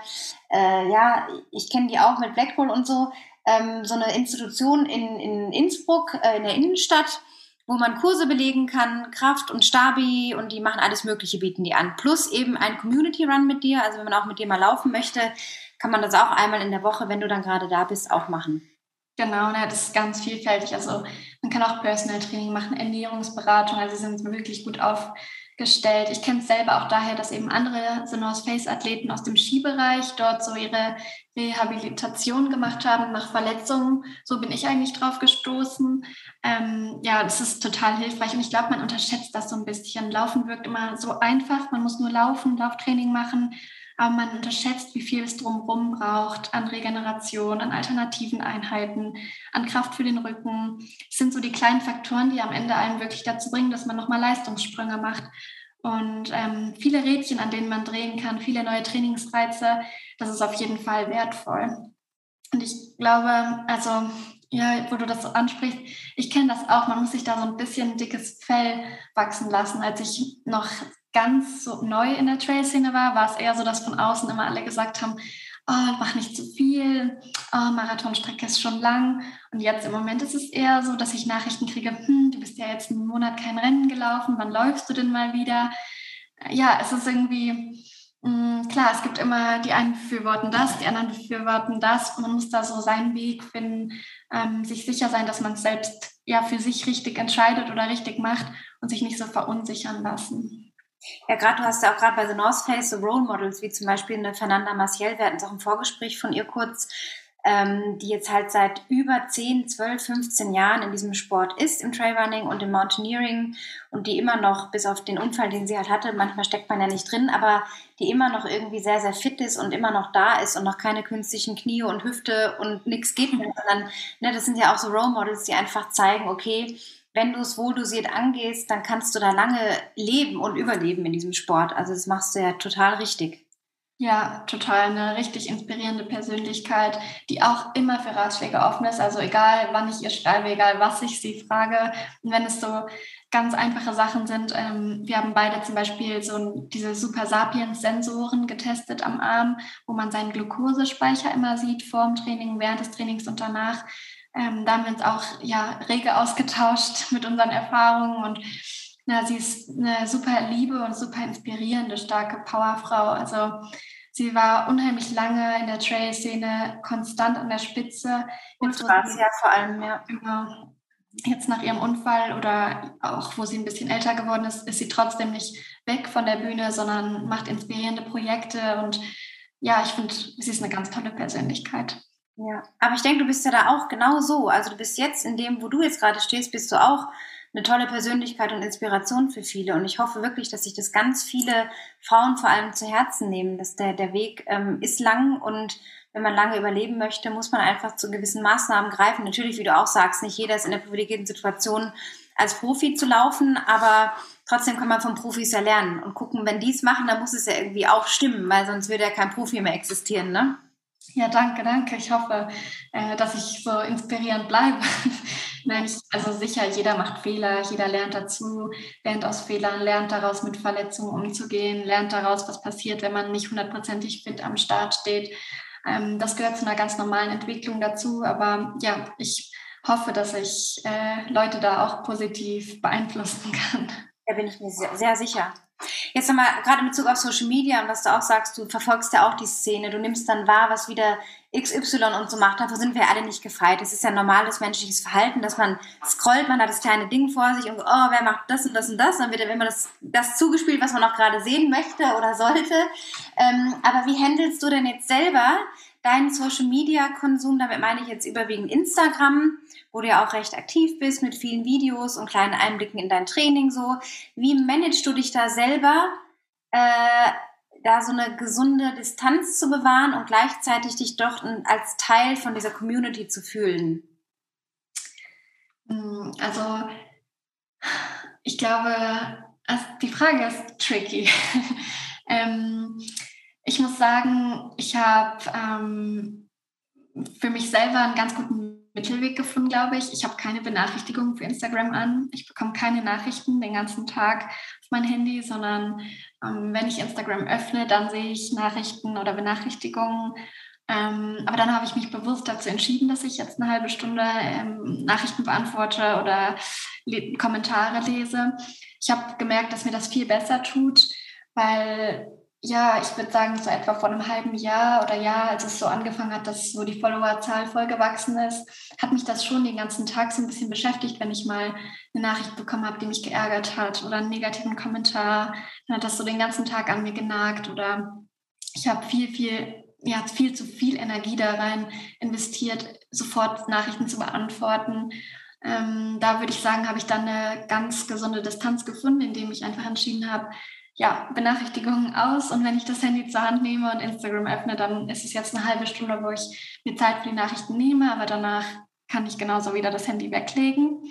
äh, ja, ich kenne die auch mit Blackpool und so, ähm, so eine Institution in, in Innsbruck, äh, in der Innenstadt, wo man Kurse belegen kann, Kraft und Stabi und die machen alles Mögliche, bieten die an. Plus eben ein Community Run mit dir, also wenn man auch mit dir mal laufen möchte, kann man das auch einmal in der Woche, wenn du dann gerade da bist, auch machen. Genau, ne, das ist ganz vielfältig. Also man kann auch Personal Training machen, Ernährungsberatung, also sie sind wirklich gut aufgestellt. Ich kenne es selber auch daher, dass eben andere Sonos Face Athleten aus dem Skibereich dort so ihre Rehabilitation gemacht haben nach Verletzungen. So bin ich eigentlich drauf gestoßen. Ähm, ja, das ist total hilfreich und ich glaube, man unterschätzt das so ein bisschen. Laufen wirkt immer so einfach, man muss nur laufen, Lauftraining machen aber man unterschätzt, wie viel es drumherum braucht an Regeneration, an alternativen Einheiten, an Kraft für den Rücken. Das sind so die kleinen Faktoren, die am Ende einen wirklich dazu bringen, dass man nochmal Leistungssprünge macht. Und ähm, viele Rädchen, an denen man drehen kann, viele neue Trainingsreize, das ist auf jeden Fall wertvoll. Und ich glaube, also ja, wo du das so ansprichst, ich kenne das auch. Man muss sich da so ein bisschen dickes Fell wachsen lassen. Als ich noch ganz so neu in der Trail-Szene war, war es eher so, dass von außen immer alle gesagt haben, oh, mach nicht zu viel, oh, Marathonstrecke ist schon lang. Und jetzt im Moment ist es eher so, dass ich Nachrichten kriege, hm, du bist ja jetzt einen Monat kein Rennen gelaufen, wann läufst du denn mal wieder? Ja, es ist irgendwie, mh, hm, klar, es gibt immer, die einen befürworten das, die anderen befürworten das. Man muss da so seinen Weg finden, ähm, sich sicher sein, dass man es selbst ja für sich richtig entscheidet oder richtig macht und sich nicht so verunsichern lassen. Ja, gerade du hast ja auch gerade bei The North Face so Role Models, wie zum Beispiel eine Fernanda Maciel, wir hatten es auch im Vorgespräch von ihr kurz, ähm, die jetzt halt seit über 10, 12, 15 Jahren in diesem Sport ist, im Trailrunning und im Mountaineering und die immer noch, bis auf den Unfall, den sie halt hatte, manchmal steckt man ja nicht drin, aber die immer noch irgendwie sehr, sehr fit ist und immer noch da ist und noch keine künstlichen Knie und Hüfte und nichts geht mehr, sondern ne, das sind ja auch so Role Models, die einfach zeigen, okay, wenn du es wohldosiert angehst, dann kannst du da lange leben und überleben in diesem Sport. Also das machst du ja total richtig. Ja, total eine richtig inspirierende Persönlichkeit, die auch immer für Ratschläge offen ist. Also egal, wann ich ihr schreibe, egal was ich sie frage. Und wenn es so ganz einfache Sachen sind, ähm, wir haben beide zum Beispiel so diese Super Sapiens-Sensoren getestet am Arm, wo man seinen Glukosespeicher immer sieht vor dem Training, während des Trainings und danach. Ähm, da haben wir uns auch ja, rege ausgetauscht mit unseren Erfahrungen und na, sie ist eine super liebe und super inspirierende, starke Powerfrau. Also sie war unheimlich lange in der Trail-Szene, konstant an der Spitze. Und war sie ja vor allem, ja. Genau. Jetzt nach ihrem Unfall oder auch wo sie ein bisschen älter geworden ist, ist sie trotzdem nicht weg von der Bühne, sondern macht inspirierende Projekte. Und ja, ich finde, sie ist eine ganz tolle Persönlichkeit. Ja, aber ich denke, du bist ja da auch genau so. Also du bist jetzt in dem, wo du jetzt gerade stehst, bist du auch eine tolle Persönlichkeit und Inspiration für viele. Und ich hoffe wirklich, dass sich das ganz viele Frauen vor allem zu Herzen nehmen, dass der, der Weg ähm, ist lang und wenn man lange überleben möchte, muss man einfach zu gewissen Maßnahmen greifen. Natürlich, wie du auch sagst, nicht jeder ist in der privilegierten Situation, als Profi zu laufen, aber trotzdem kann man von Profis ja lernen und gucken, wenn die es machen, dann muss es ja irgendwie auch stimmen, weil sonst würde ja kein Profi mehr existieren, ne? Ja, danke, danke. Ich hoffe, äh, dass ich so inspirierend bleibe. Nein, also sicher, jeder macht Fehler, jeder lernt dazu, lernt aus Fehlern, lernt daraus mit Verletzungen umzugehen, lernt daraus, was passiert, wenn man nicht hundertprozentig fit am Start steht. Ähm, das gehört zu einer ganz normalen Entwicklung dazu. Aber ja, ich hoffe, dass ich äh, Leute da auch positiv beeinflussen kann. Da bin ich mir sehr, sehr sicher. Jetzt nochmal, gerade in Bezug auf Social Media und was du auch sagst, du verfolgst ja auch die Szene, du nimmst dann wahr, was wieder XY und so macht, davor sind wir alle nicht gefeit. Es ist ja normales menschliches Verhalten, dass man scrollt, man hat das kleine Ding vor sich und oh, wer macht das und das und das, dann wird immer das, das zugespielt, was man auch gerade sehen möchte oder sollte. Ähm, aber wie handelst du denn jetzt selber deinen Social Media Konsum? Damit meine ich jetzt überwiegend Instagram wo du ja auch recht aktiv bist mit vielen Videos und kleinen Einblicken in dein Training so. Wie managst du dich da selber, äh, da so eine gesunde Distanz zu bewahren und gleichzeitig dich doch als Teil von dieser Community zu fühlen? Hm, also ich glaube, also die Frage ist tricky. ähm, ich muss sagen, ich habe ähm, für mich selber einen ganz guten Mittelweg gefunden, glaube ich. Ich habe keine Benachrichtigungen für Instagram an. Ich bekomme keine Nachrichten den ganzen Tag auf mein Handy, sondern ähm, wenn ich Instagram öffne, dann sehe ich Nachrichten oder Benachrichtigungen. Ähm, aber dann habe ich mich bewusst dazu entschieden, dass ich jetzt eine halbe Stunde ähm, Nachrichten beantworte oder le Kommentare lese. Ich habe gemerkt, dass mir das viel besser tut, weil ja, ich würde sagen, so etwa vor einem halben Jahr oder Jahr, als es so angefangen hat, dass so die Followerzahl voll gewachsen ist, hat mich das schon den ganzen Tag so ein bisschen beschäftigt, wenn ich mal eine Nachricht bekommen habe, die mich geärgert hat oder einen negativen Kommentar. Dann hat das so den ganzen Tag an mir genagt oder ich habe viel, viel, ja, viel zu viel Energie da rein investiert, sofort Nachrichten zu beantworten. Ähm, da würde ich sagen, habe ich dann eine ganz gesunde Distanz gefunden, indem ich einfach entschieden habe, ja, Benachrichtigungen aus und wenn ich das Handy zur Hand nehme und Instagram öffne, dann ist es jetzt eine halbe Stunde, wo ich mir Zeit für die Nachrichten nehme, aber danach kann ich genauso wieder das Handy weglegen.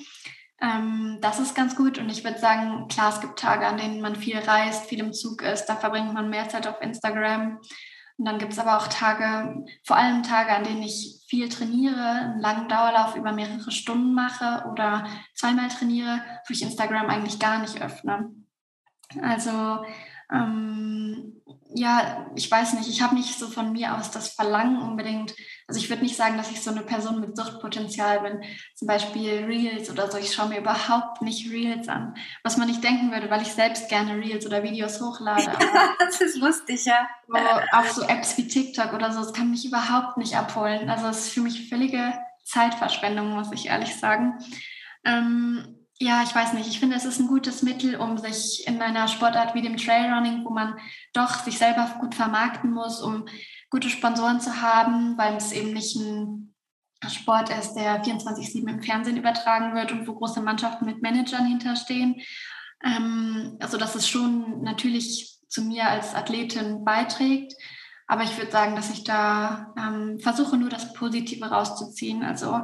Ähm, das ist ganz gut und ich würde sagen, klar, es gibt Tage, an denen man viel reist, viel im Zug ist, da verbringt man mehr Zeit auf Instagram. Und dann gibt es aber auch Tage, vor allem Tage, an denen ich viel trainiere, einen langen Dauerlauf über mehrere Stunden mache oder zweimal trainiere, wo ich Instagram eigentlich gar nicht öffne. Also ähm, ja, ich weiß nicht, ich habe nicht so von mir aus das Verlangen unbedingt. Also ich würde nicht sagen, dass ich so eine Person mit Suchtpotenzial bin. Zum Beispiel Reels oder so. Ich schaue mir überhaupt nicht Reels an. Was man nicht denken würde, weil ich selbst gerne Reels oder Videos hochlade. das ist lustig, ja. So, auch so Apps wie TikTok oder so, das kann mich überhaupt nicht abholen. Also es ist für mich völlige Zeitverschwendung, muss ich ehrlich sagen. Ähm, ja, ich weiß nicht. Ich finde, es ist ein gutes Mittel, um sich in einer Sportart wie dem Trailrunning, wo man doch sich selber gut vermarkten muss, um gute Sponsoren zu haben, weil es eben nicht ein Sport ist, der 24-7 im Fernsehen übertragen wird und wo große Mannschaften mit Managern hinterstehen. Ähm, also, dass es schon natürlich zu mir als Athletin beiträgt. Aber ich würde sagen, dass ich da ähm, versuche, nur das Positive rauszuziehen. Also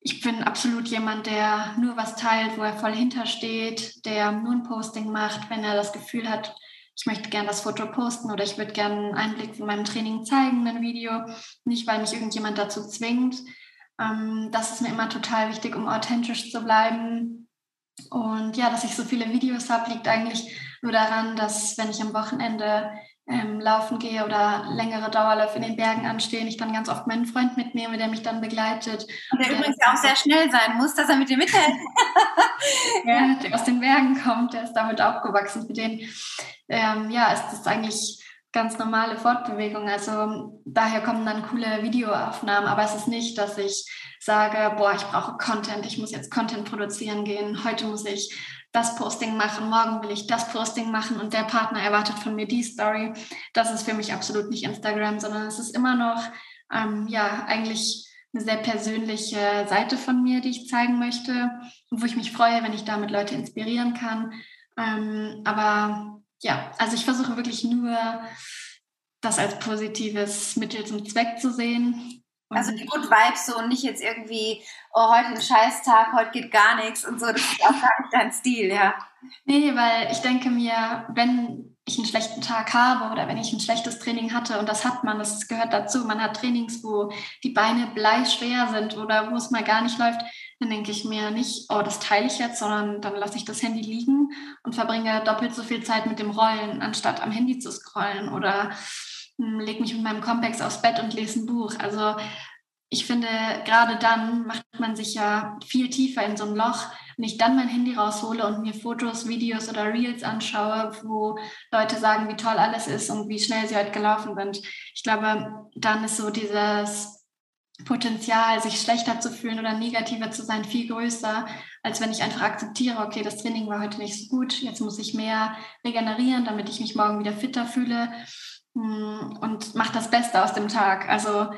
ich bin absolut jemand, der nur was teilt, wo er voll hintersteht, der nur ein Posting macht, wenn er das Gefühl hat, ich möchte gerne das Foto posten oder ich würde gerne einen Einblick von meinem Training zeigen, ein Video, nicht weil mich irgendjemand dazu zwingt. Ähm, das ist mir immer total wichtig, um authentisch zu bleiben. Und ja, dass ich so viele Videos habe, liegt eigentlich nur daran, dass wenn ich am Wochenende ähm, laufen gehe oder längere Dauerläufe in den Bergen anstehen, ich dann ganz oft meinen Freund mitnehme, der mich dann begleitet. Und der, der übrigens ja auch sehr schnell sein muss, dass er mit dir mithält. ja, der aus den Bergen kommt, der ist damit aufgewachsen. Für den ähm, ja, ist das eigentlich ganz normale Fortbewegung. Also daher kommen dann coole Videoaufnahmen, aber es ist nicht, dass ich sage, boah, ich brauche Content, ich muss jetzt Content produzieren gehen, heute muss ich das Posting machen, morgen will ich das Posting machen und der Partner erwartet von mir die Story. Das ist für mich absolut nicht Instagram, sondern es ist immer noch, ähm, ja, eigentlich eine sehr persönliche Seite von mir, die ich zeigen möchte und wo ich mich freue, wenn ich damit Leute inspirieren kann. Ähm, aber ja, also ich versuche wirklich nur, das als positives Mittel zum Zweck zu sehen also die Good Vibes so und nicht jetzt irgendwie, oh, heute ein Scheißtag, heute geht gar nichts und so. Das ist auch gar nicht dein Stil, ja. Nee, weil ich denke mir, wenn ich einen schlechten Tag habe oder wenn ich ein schlechtes Training hatte, und das hat man, das gehört dazu, man hat Trainings, wo die Beine bleischwer sind oder wo es mal gar nicht läuft, dann denke ich mir nicht, oh, das teile ich jetzt, sondern dann lasse ich das Handy liegen und verbringe doppelt so viel Zeit mit dem Rollen, anstatt am Handy zu scrollen oder lege mich mit meinem Komplex aufs Bett und lese ein Buch. Also ich finde, gerade dann macht man sich ja viel tiefer in so ein Loch. Wenn ich dann mein Handy raushole und mir Fotos, Videos oder Reels anschaue, wo Leute sagen, wie toll alles ist und wie schnell sie heute gelaufen sind. Ich glaube, dann ist so dieses Potenzial, sich schlechter zu fühlen oder negativer zu sein, viel größer, als wenn ich einfach akzeptiere, okay, das Training war heute nicht so gut, jetzt muss ich mehr regenerieren, damit ich mich morgen wieder fitter fühle. Hm, und mache das Beste aus dem Tag. Also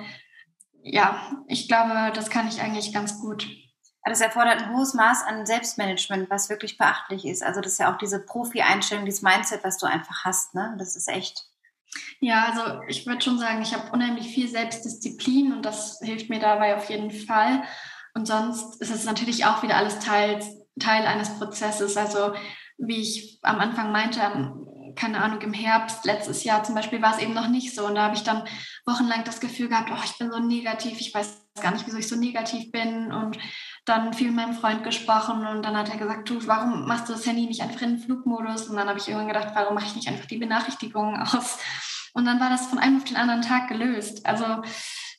ja, ich glaube, das kann ich eigentlich ganz gut. Das erfordert ein hohes Maß an Selbstmanagement, was wirklich beachtlich ist. Also das ist ja auch diese Profi-Einstellung, dieses Mindset, was du einfach hast. Ne? Das ist echt. Ja, also ich würde schon sagen, ich habe unheimlich viel Selbstdisziplin und das hilft mir dabei auf jeden Fall. Und sonst ist es natürlich auch wieder alles Teil, Teil eines Prozesses. Also wie ich am Anfang meinte, keine Ahnung, im Herbst letztes Jahr zum Beispiel war es eben noch nicht so. Und da habe ich dann wochenlang das Gefühl gehabt, oh, ich bin so negativ, ich weiß gar nicht, wieso ich so negativ bin. Und dann viel mit meinem Freund gesprochen und dann hat er gesagt, du, warum machst du das Handy nicht einfach in den Flugmodus? Und dann habe ich irgendwann gedacht, warum mache ich nicht einfach die Benachrichtigungen aus? Und dann war das von einem auf den anderen Tag gelöst. Also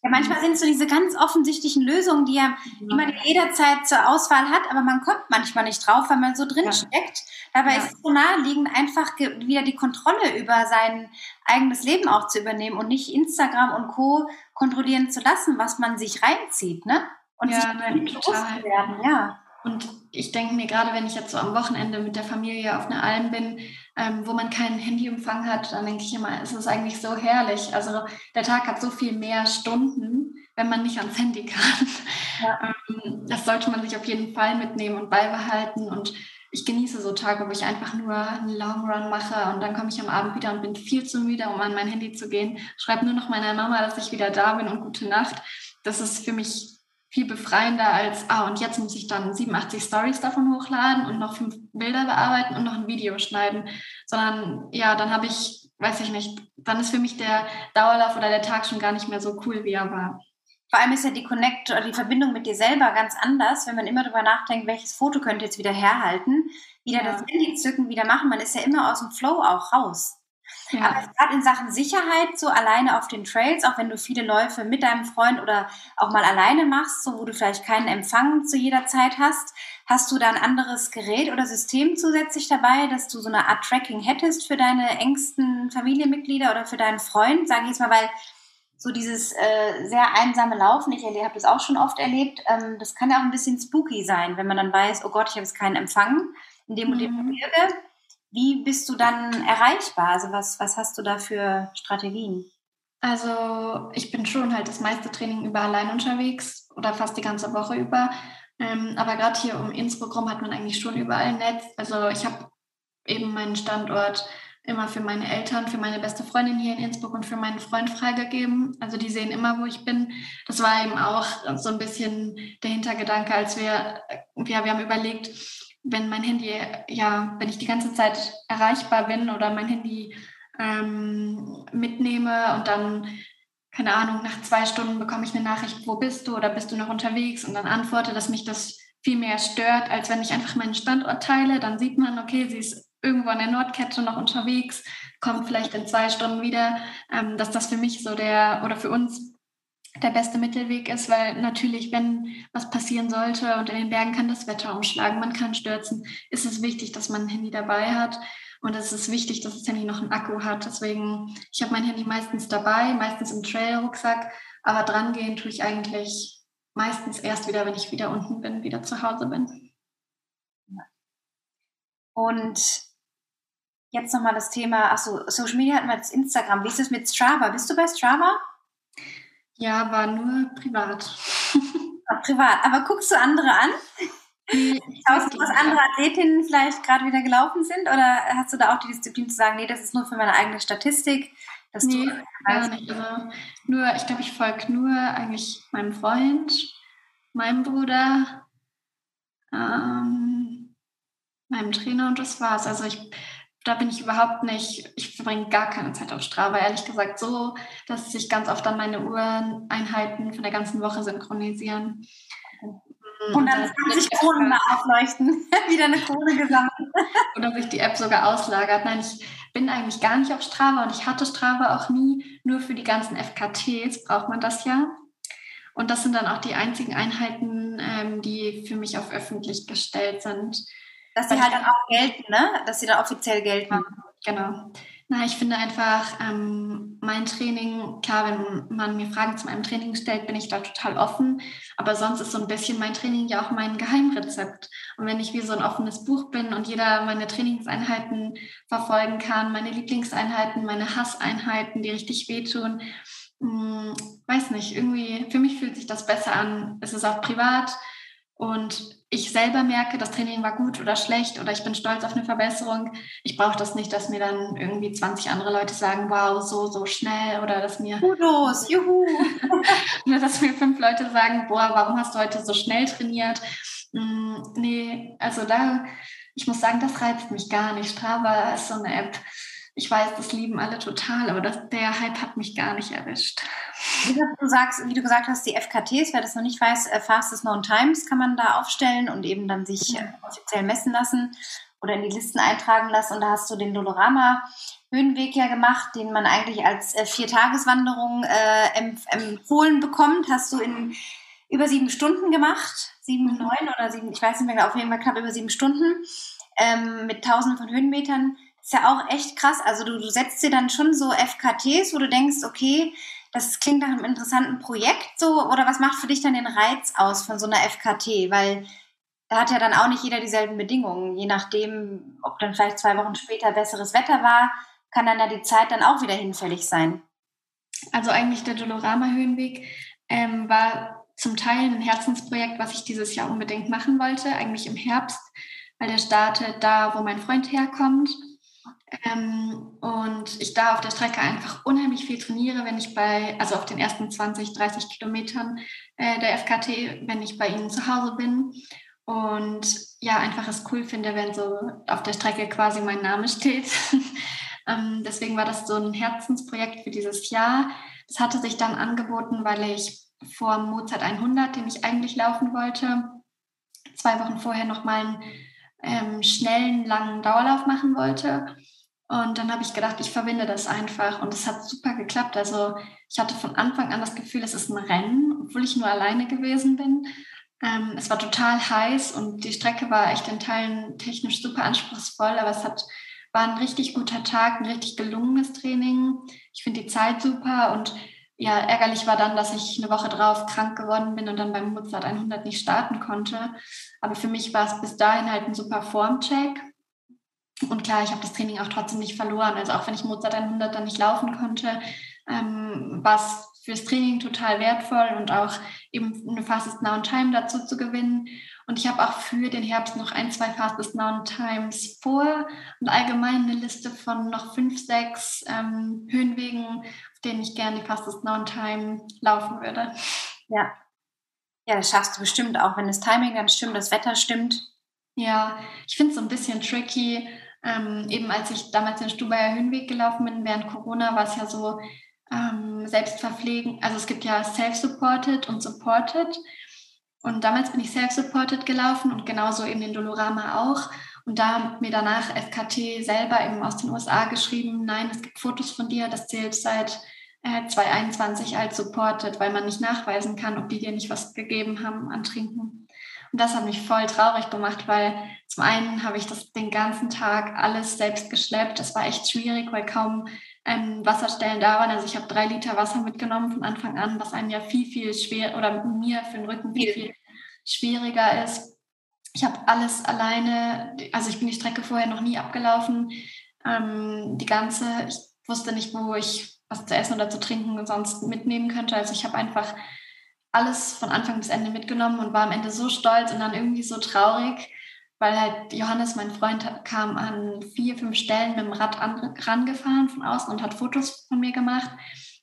Ja, manchmal sind es so diese ganz offensichtlichen Lösungen, die, ja, die man jederzeit zur Auswahl hat, aber man kommt manchmal nicht drauf, weil man so drin ja. steckt. Dabei ja. ist es so naheliegend, einfach wieder die Kontrolle über sein eigenes Leben auch zu übernehmen und nicht Instagram und Co. kontrollieren zu lassen, was man sich reinzieht, ne? Und ja, sich nein, total. werden, ja. Und ich denke mir gerade, wenn ich jetzt so am Wochenende mit der Familie auf einer Alm bin, ähm, wo man keinen Handyempfang hat, dann denke ich immer, es ist eigentlich so herrlich. Also der Tag hat so viel mehr Stunden, wenn man nicht ans Handy kann. Ja. Ähm, das sollte man sich auf jeden Fall mitnehmen und beibehalten. Und ich genieße so Tage, wo ich einfach nur einen Long Run mache und dann komme ich am Abend wieder und bin viel zu müde, um an mein Handy zu gehen. Schreibe nur noch meiner Mama, dass ich wieder da bin und gute Nacht. Das ist für mich viel befreiender als, ah, und jetzt muss ich dann 87 Stories davon hochladen und noch fünf Bilder bearbeiten und noch ein Video schneiden, sondern ja, dann habe ich, weiß ich nicht, dann ist für mich der Dauerlauf oder der Tag schon gar nicht mehr so cool, wie er war. Vor allem ist ja die Connect oder die Verbindung mit dir selber ganz anders, wenn man immer darüber nachdenkt, welches Foto könnte jetzt wieder herhalten, wieder ja. das Handy zücken, wieder machen. Man ist ja immer aus dem Flow auch raus. Ja. Aber gerade in Sachen Sicherheit, so alleine auf den Trails, auch wenn du viele Läufe mit deinem Freund oder auch mal alleine machst, so wo du vielleicht keinen Empfang zu jeder Zeit hast, hast du da ein anderes Gerät oder System zusätzlich dabei, dass du so eine Art Tracking hättest für deine engsten Familienmitglieder oder für deinen Freund, sage ich jetzt mal, weil so dieses äh, sehr einsame Laufen, ich habe das auch schon oft erlebt, ähm, das kann ja auch ein bisschen spooky sein, wenn man dann weiß, oh Gott, ich habe jetzt keinen Empfang in dem und dem mhm. Wie bist du dann erreichbar? Also was, was hast du da für Strategien? Also ich bin schon halt das meiste Training über allein unterwegs oder fast die ganze Woche über. Ähm, aber gerade hier um Innsbruck rum hat man eigentlich schon überall ein Netz. Also ich habe eben meinen Standort immer für meine Eltern, für meine beste Freundin hier in Innsbruck und für meinen Freund freigegeben. Also die sehen immer, wo ich bin. Das war eben auch so ein bisschen der Hintergedanke, als wir, ja, wir haben überlegt, wenn mein Handy, ja, wenn ich die ganze Zeit erreichbar bin oder mein Handy ähm, mitnehme und dann, keine Ahnung, nach zwei Stunden bekomme ich eine Nachricht, wo bist du oder bist du noch unterwegs und dann antworte, dass mich das viel mehr stört, als wenn ich einfach meinen Standort teile. Dann sieht man, okay, sie ist irgendwo an der Nordkette noch unterwegs, kommt vielleicht in zwei Stunden wieder, ähm, dass das für mich so der oder für uns der beste Mittelweg ist, weil natürlich, wenn was passieren sollte und in den Bergen kann das Wetter umschlagen, man kann stürzen, ist es wichtig, dass man ein Handy dabei hat. Und es ist wichtig, dass das Handy noch einen Akku hat. Deswegen, ich habe mein Handy meistens dabei, meistens im Trail-Rucksack, aber dran gehen tue ich eigentlich meistens erst wieder, wenn ich wieder unten bin, wieder zu Hause bin. Und jetzt nochmal das Thema, achso, Social Media hatten wir jetzt Instagram. Wie ist es mit Strava? Bist du bei Strava? Ja, war nur privat. War privat. Aber guckst du andere an? Schaust du, was andere Athletinnen vielleicht gerade wieder gelaufen sind? Oder hast du da auch die Disziplin zu sagen, nee, das ist nur für meine eigene Statistik? Dass nee, du gar nicht. Also nur, ich glaube, ich folge nur eigentlich meinem Freund, meinem Bruder, ähm, meinem Trainer und das war's. Also ich da bin ich überhaupt nicht, ich verbringe gar keine Zeit auf Strava, ehrlich gesagt, so, dass sich ganz oft dann meine Uhreneinheiten von der ganzen Woche synchronisieren. Und dann 20 Kronen mal aufleuchten, wieder eine Krone gesammelt. Oder sich die App sogar auslagert. Nein, ich bin eigentlich gar nicht auf Strava und ich hatte Strava auch nie. Nur für die ganzen FKTs braucht man das ja. Und das sind dann auch die einzigen Einheiten, ähm, die für mich auf öffentlich gestellt sind. Dass die halt dann auch gelten, ne? Dass sie da offiziell gelten. genau. Na, ich finde einfach ähm, mein Training, klar, wenn man mir Fragen zu meinem Training stellt, bin ich da total offen. Aber sonst ist so ein bisschen mein Training ja auch mein Geheimrezept. Und wenn ich wie so ein offenes Buch bin und jeder meine Trainingseinheiten verfolgen kann, meine Lieblingseinheiten, meine Hasseinheiten, die richtig wehtun, mh, hm, weiß nicht, irgendwie, für mich fühlt sich das besser an. Es ist auch privat und ich selber merke, das Training war gut oder schlecht oder ich bin stolz auf eine Verbesserung. Ich brauche das nicht, dass mir dann irgendwie 20 andere Leute sagen, wow, so, so schnell oder dass mir... Kudos, juhu! oder dass mir fünf Leute sagen, boah, warum hast du heute so schnell trainiert? Mm, nee, also da, ich muss sagen, das reizt mich gar nicht. Strava ist so eine App, ich weiß, das lieben alle total, aber das, der Hype hat mich gar nicht erwischt. Wie du, sagst, wie du gesagt hast, die FKTs, wer das noch nicht weiß, äh, Fastest Known Times kann man da aufstellen und eben dann sich ja. Äh, offiziell messen lassen. oder in die Listen eintragen lassen. Und da hast du den Dolorama Höhenweg ja gemacht, den man eigentlich als äh, Viertageswanderung äh, empfohlen bekommt. Hast du in über sieben Stunden gemacht, sieben, mhm. neun oder sieben, ich weiß nicht mehr, genau, auf jeden Fall knapp über sieben Stunden ähm, mit tausenden von Höhenmetern. Ist ja auch echt krass. Also du, du setzt dir dann schon so FKTs, wo du denkst, okay, das klingt nach einem interessanten Projekt so, oder was macht für dich dann den Reiz aus von so einer FKT? Weil da hat ja dann auch nicht jeder dieselben Bedingungen. Je nachdem, ob dann vielleicht zwei Wochen später besseres Wetter war, kann dann ja die Zeit dann auch wieder hinfällig sein. Also eigentlich der Dolorama-Höhenweg ähm, war zum Teil ein Herzensprojekt, was ich dieses Jahr unbedingt machen wollte, eigentlich im Herbst, weil der startet da, wo mein Freund herkommt. Ähm, und ich da auf der Strecke einfach unheimlich viel trainiere, wenn ich bei, also auf den ersten 20, 30 Kilometern äh, der FKT, wenn ich bei ihnen zu Hause bin. Und ja, einfach es cool finde, wenn so auf der Strecke quasi mein Name steht. ähm, deswegen war das so ein Herzensprojekt für dieses Jahr. Das hatte sich dann angeboten, weil ich vor Mozart 100, den ich eigentlich laufen wollte, zwei Wochen vorher nochmal einen ähm, schnellen, langen Dauerlauf machen wollte. Und dann habe ich gedacht, ich verbinde das einfach. Und es hat super geklappt. Also ich hatte von Anfang an das Gefühl, es ist ein Rennen, obwohl ich nur alleine gewesen bin. Ähm, es war total heiß und die Strecke war echt in Teilen technisch super anspruchsvoll, aber es hat, war ein richtig guter Tag, ein richtig gelungenes Training. Ich finde die Zeit super und ja, ärgerlich war dann, dass ich eine Woche drauf krank geworden bin und dann beim Mozart 100 nicht starten konnte. Aber für mich war es bis dahin halt ein super Formcheck. Und klar, ich habe das Training auch trotzdem nicht verloren. Also auch wenn ich Mozart 100 dann nicht laufen konnte, ähm, war es fürs Training total wertvoll und auch eben eine Fastest Now Time dazu zu gewinnen. Und ich habe auch für den Herbst noch ein, zwei Fastest Now Times vor und allgemein eine Liste von noch fünf, sechs ähm, Höhenwegen, auf denen ich gerne die Fastest Now Time laufen würde. Ja. Ja, das schaffst du bestimmt auch, wenn das Timing dann stimmt, das Wetter stimmt. Ja, ich finde es so ein bisschen tricky. Ähm, eben als ich damals den Stubaier Höhenweg gelaufen bin, während Corona, war es ja so, ähm, Selbstverpflegen, also es gibt ja Self-Supported und Supported. Und damals bin ich Self-Supported gelaufen und genauso eben den Dolorama auch. Und da hat mir danach FKT selber eben aus den USA geschrieben, nein, es gibt Fotos von dir, das zählt seit äh, 2021 als Supported, weil man nicht nachweisen kann, ob die dir nicht was gegeben haben an Trinken. Und das hat mich voll traurig gemacht, weil zum einen habe ich das den ganzen Tag alles selbst geschleppt. Das war echt schwierig, weil kaum ähm, Wasserstellen da waren. Also ich habe drei Liter Wasser mitgenommen von Anfang an, was einem ja viel, viel schwer oder mir für den Rücken viel, viel schwieriger ist. Ich habe alles alleine, also ich bin die Strecke vorher noch nie abgelaufen. Ähm, die ganze, ich wusste nicht, wo ich was zu essen oder zu trinken sonst mitnehmen könnte. Also ich habe einfach alles von Anfang bis Ende mitgenommen und war am Ende so stolz und dann irgendwie so traurig, weil halt Johannes, mein Freund, kam an vier, fünf Stellen mit dem Rad an, rangefahren von außen und hat Fotos von mir gemacht,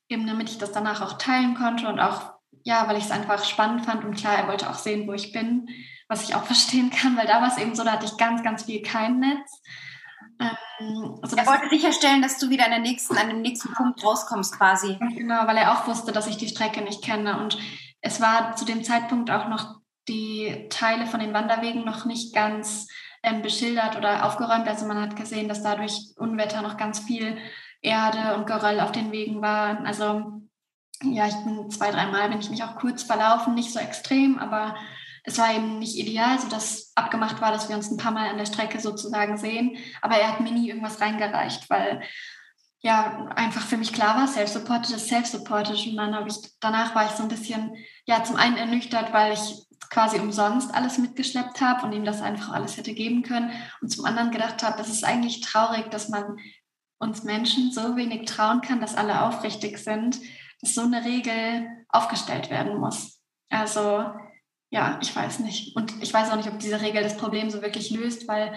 eben damit ich das danach auch teilen konnte und auch, ja, weil ich es einfach spannend fand und klar, er wollte auch sehen, wo ich bin, was ich auch verstehen kann, weil da war es eben so, da hatte ich ganz, ganz viel kein Netz. Ähm, also er wollte sicherstellen, dass du wieder an, der nächsten, an dem nächsten Punkt rauskommst quasi. Genau, weil er auch wusste, dass ich die Strecke nicht kenne und es war zu dem Zeitpunkt auch noch die Teile von den Wanderwegen noch nicht ganz ähm, beschildert oder aufgeräumt. Also man hat gesehen, dass dadurch Unwetter noch ganz viel Erde und Geröll auf den Wegen war. Also ja, ich bin zwei, dreimal bin ich mich auch kurz verlaufen, nicht so extrem, aber es war eben nicht ideal, sodass abgemacht war, dass wir uns ein paar Mal an der Strecke sozusagen sehen. Aber er hat mir nie irgendwas reingereicht, weil ja einfach für mich klar war, self-supported ist self-supported. Und dann habe ich, danach war ich so ein bisschen, ja, zum einen ernüchtert, weil ich quasi umsonst alles mitgeschleppt habe und ihm das einfach alles hätte geben können. Und zum anderen gedacht habe, es ist eigentlich traurig, dass man uns Menschen so wenig trauen kann, dass alle aufrichtig sind, dass so eine Regel aufgestellt werden muss. Also ja, ich weiß nicht. Und ich weiß auch nicht, ob diese Regel das Problem so wirklich löst, weil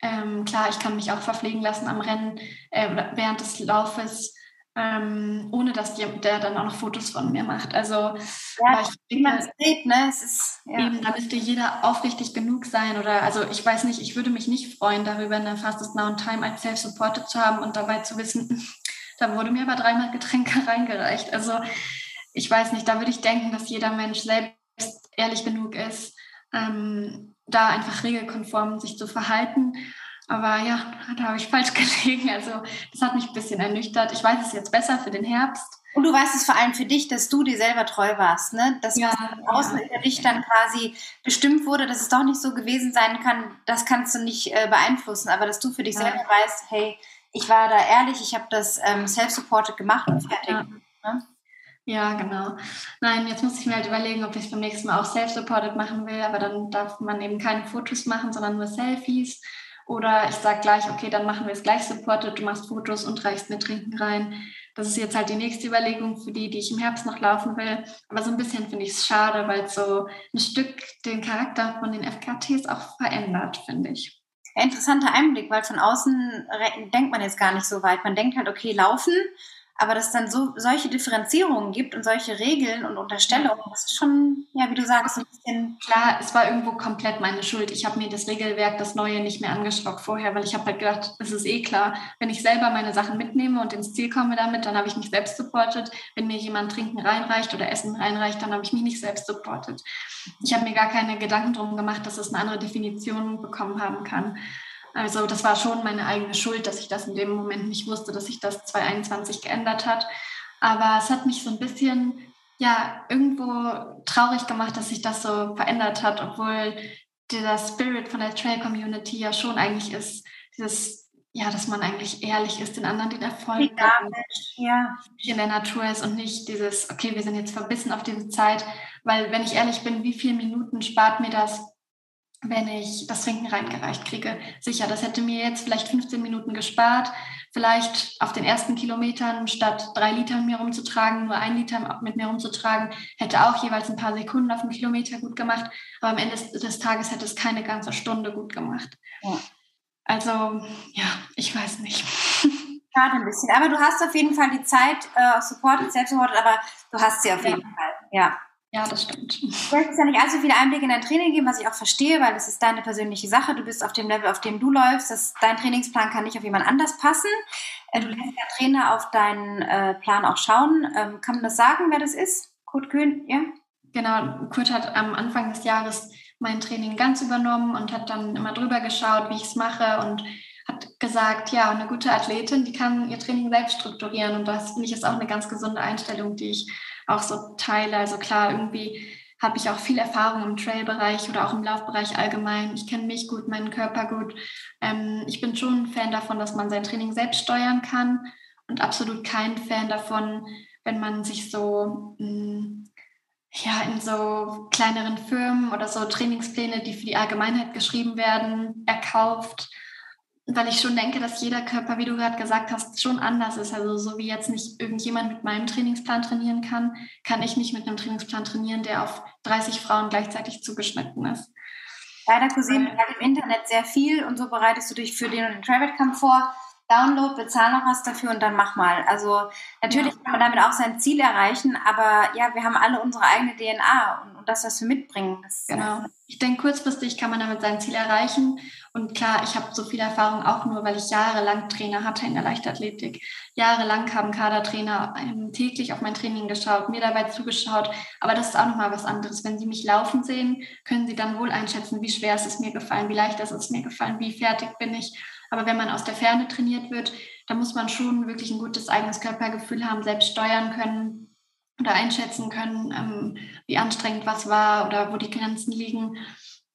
ähm, klar, ich kann mich auch verpflegen lassen am Rennen äh, während des Laufes ähm, ohne dass die, der dann auch noch Fotos von mir macht. Also ja, ich wie man es sieht, ne? Es ist, ja. eben, da müsste jeder aufrichtig genug sein oder also ich weiß nicht, ich würde mich nicht freuen, darüber eine Fastest Now Time als Self-Supported zu haben und dabei zu wissen, da wurde mir aber dreimal Getränke reingereicht. Also ich weiß nicht, da würde ich denken, dass jeder Mensch selbst ehrlich genug ist, ähm, da einfach regelkonform sich zu verhalten. Aber ja, da habe ich falsch gelegen. Also das hat mich ein bisschen ernüchtert. Ich weiß es jetzt besser für den Herbst. Und du weißt es vor allem für dich, dass du dir selber treu warst, ne? Dass ja, außen ja. über dich dann quasi bestimmt wurde, dass es doch nicht so gewesen sein kann, das kannst du nicht äh, beeinflussen. Aber dass du für dich ja. selber weißt, hey, ich war da ehrlich, ich habe das ähm, self-supported gemacht und fertig. Ne? Ja, genau. Nein, jetzt muss ich mir halt überlegen, ob ich es beim nächsten Mal auch self-supported machen will, aber dann darf man eben keine Fotos machen, sondern nur Selfies. Oder ich sage gleich, okay, dann machen wir es gleich supported, du machst Fotos und reichst mir Trinken rein. Das ist jetzt halt die nächste Überlegung für die, die ich im Herbst noch laufen will. Aber so ein bisschen finde ich es schade, weil es so ein Stück den Charakter von den FKTs auch verändert, finde ich. interessanter Einblick, weil von außen denkt man jetzt gar nicht so weit. Man denkt halt, okay, laufen aber dass es dann so solche Differenzierungen gibt und solche Regeln und Unterstellungen, das ist schon, ja, wie du sagst, ein bisschen. Klar, es war irgendwo komplett meine Schuld. Ich habe mir das Regelwerk, das Neue, nicht mehr angeschaut vorher, weil ich habe halt gedacht, es ist eh klar, wenn ich selber meine Sachen mitnehme und ins Ziel komme damit, dann habe ich mich selbst supportet. Wenn mir jemand Trinken reinreicht oder Essen reinreicht, dann habe ich mich nicht selbst supportet. Ich habe mir gar keine Gedanken drum gemacht, dass es eine andere Definition bekommen haben kann. Also das war schon meine eigene Schuld, dass ich das in dem Moment nicht wusste, dass sich das 2021 geändert hat. Aber es hat mich so ein bisschen, ja, irgendwo traurig gemacht, dass sich das so verändert hat, obwohl dieser Spirit von der Trail-Community ja schon eigentlich ist, dieses, ja, dass man eigentlich ehrlich ist, den anderen den Erfolg ja. in der Natur ist und nicht dieses, okay, wir sind jetzt verbissen auf diese Zeit, weil wenn ich ehrlich bin, wie viele Minuten spart mir das, wenn ich das Trinken reingereicht kriege. Sicher, das hätte mir jetzt vielleicht 15 Minuten gespart. Vielleicht auf den ersten Kilometern statt drei Liter mit mir rumzutragen, nur ein Liter mit mir rumzutragen, hätte auch jeweils ein paar Sekunden auf den Kilometer gut gemacht. Aber am Ende des Tages hätte es keine ganze Stunde gut gemacht. Ja. Also, ja, ich weiß nicht. Schade ein bisschen. Aber du hast auf jeden Fall die Zeit äh, supported, selbst supported, aber du hast sie auf ja. jeden Fall. Ja. Ja, das stimmt. Du möchtest ja nicht allzu viele Einblicke in dein Training geben, was ich auch verstehe, weil das ist deine persönliche Sache. Du bist auf dem Level, auf dem du läufst. Das, dein Trainingsplan kann nicht auf jemand anders passen. Äh, du lässt der Trainer auf deinen äh, Plan auch schauen. Ähm, kann man das sagen, wer das ist? Kurt Kühn, ja? Genau, Kurt hat am Anfang des Jahres mein Training ganz übernommen und hat dann immer drüber geschaut, wie ich es mache und hat gesagt, ja, eine gute Athletin, die kann ihr Training selbst strukturieren und das finde ich ist auch eine ganz gesunde Einstellung, die ich auch so teile. Also klar, irgendwie habe ich auch viel Erfahrung im Trail-Bereich oder auch im Laufbereich allgemein. Ich kenne mich gut, meinen Körper gut. Ähm, ich bin schon ein Fan davon, dass man sein Training selbst steuern kann und absolut kein Fan davon, wenn man sich so mh, mm, ja, in so kleineren Firmen oder so Trainingspläne, die für die Allgemeinheit geschrieben werden, erkauft weil ich schon denke, dass jeder Körper, wie du gerade gesagt hast, schon anders ist. Also so wie jetzt nicht irgendjemand mit meinem Trainingsplan trainieren kann, kann ich nicht mit einem Trainingsplan trainieren, der auf 30 Frauen gleichzeitig zugeschnitten ist. Leider kursieren gerade im Internet sehr viel und so bereitest du dich für den und den Travel-Kampf vor. Download, bezahl noch was dafür und dann mach mal. Also natürlich ja. kann man damit auch sein Ziel erreichen, aber ja, wir haben alle unsere eigene DNA und, und das, was wir mitbringen. Genau. Ich denke, kurzfristig kann man damit sein Ziel erreichen. Und klar, ich habe so viel Erfahrung auch nur, weil ich jahrelang Trainer hatte in der Leichtathletik. Jahrelang haben Kadertrainer ähm, täglich auf mein Training geschaut, mir dabei zugeschaut. Aber das ist auch nochmal was anderes. Wenn sie mich laufen sehen, können sie dann wohl einschätzen, wie schwer ist es mir gefallen, wie leicht ist es mir gefallen, wie fertig bin ich. Aber wenn man aus der Ferne trainiert wird, dann muss man schon wirklich ein gutes eigenes Körpergefühl haben, selbst steuern können oder einschätzen können, ähm, wie anstrengend was war oder wo die Grenzen liegen.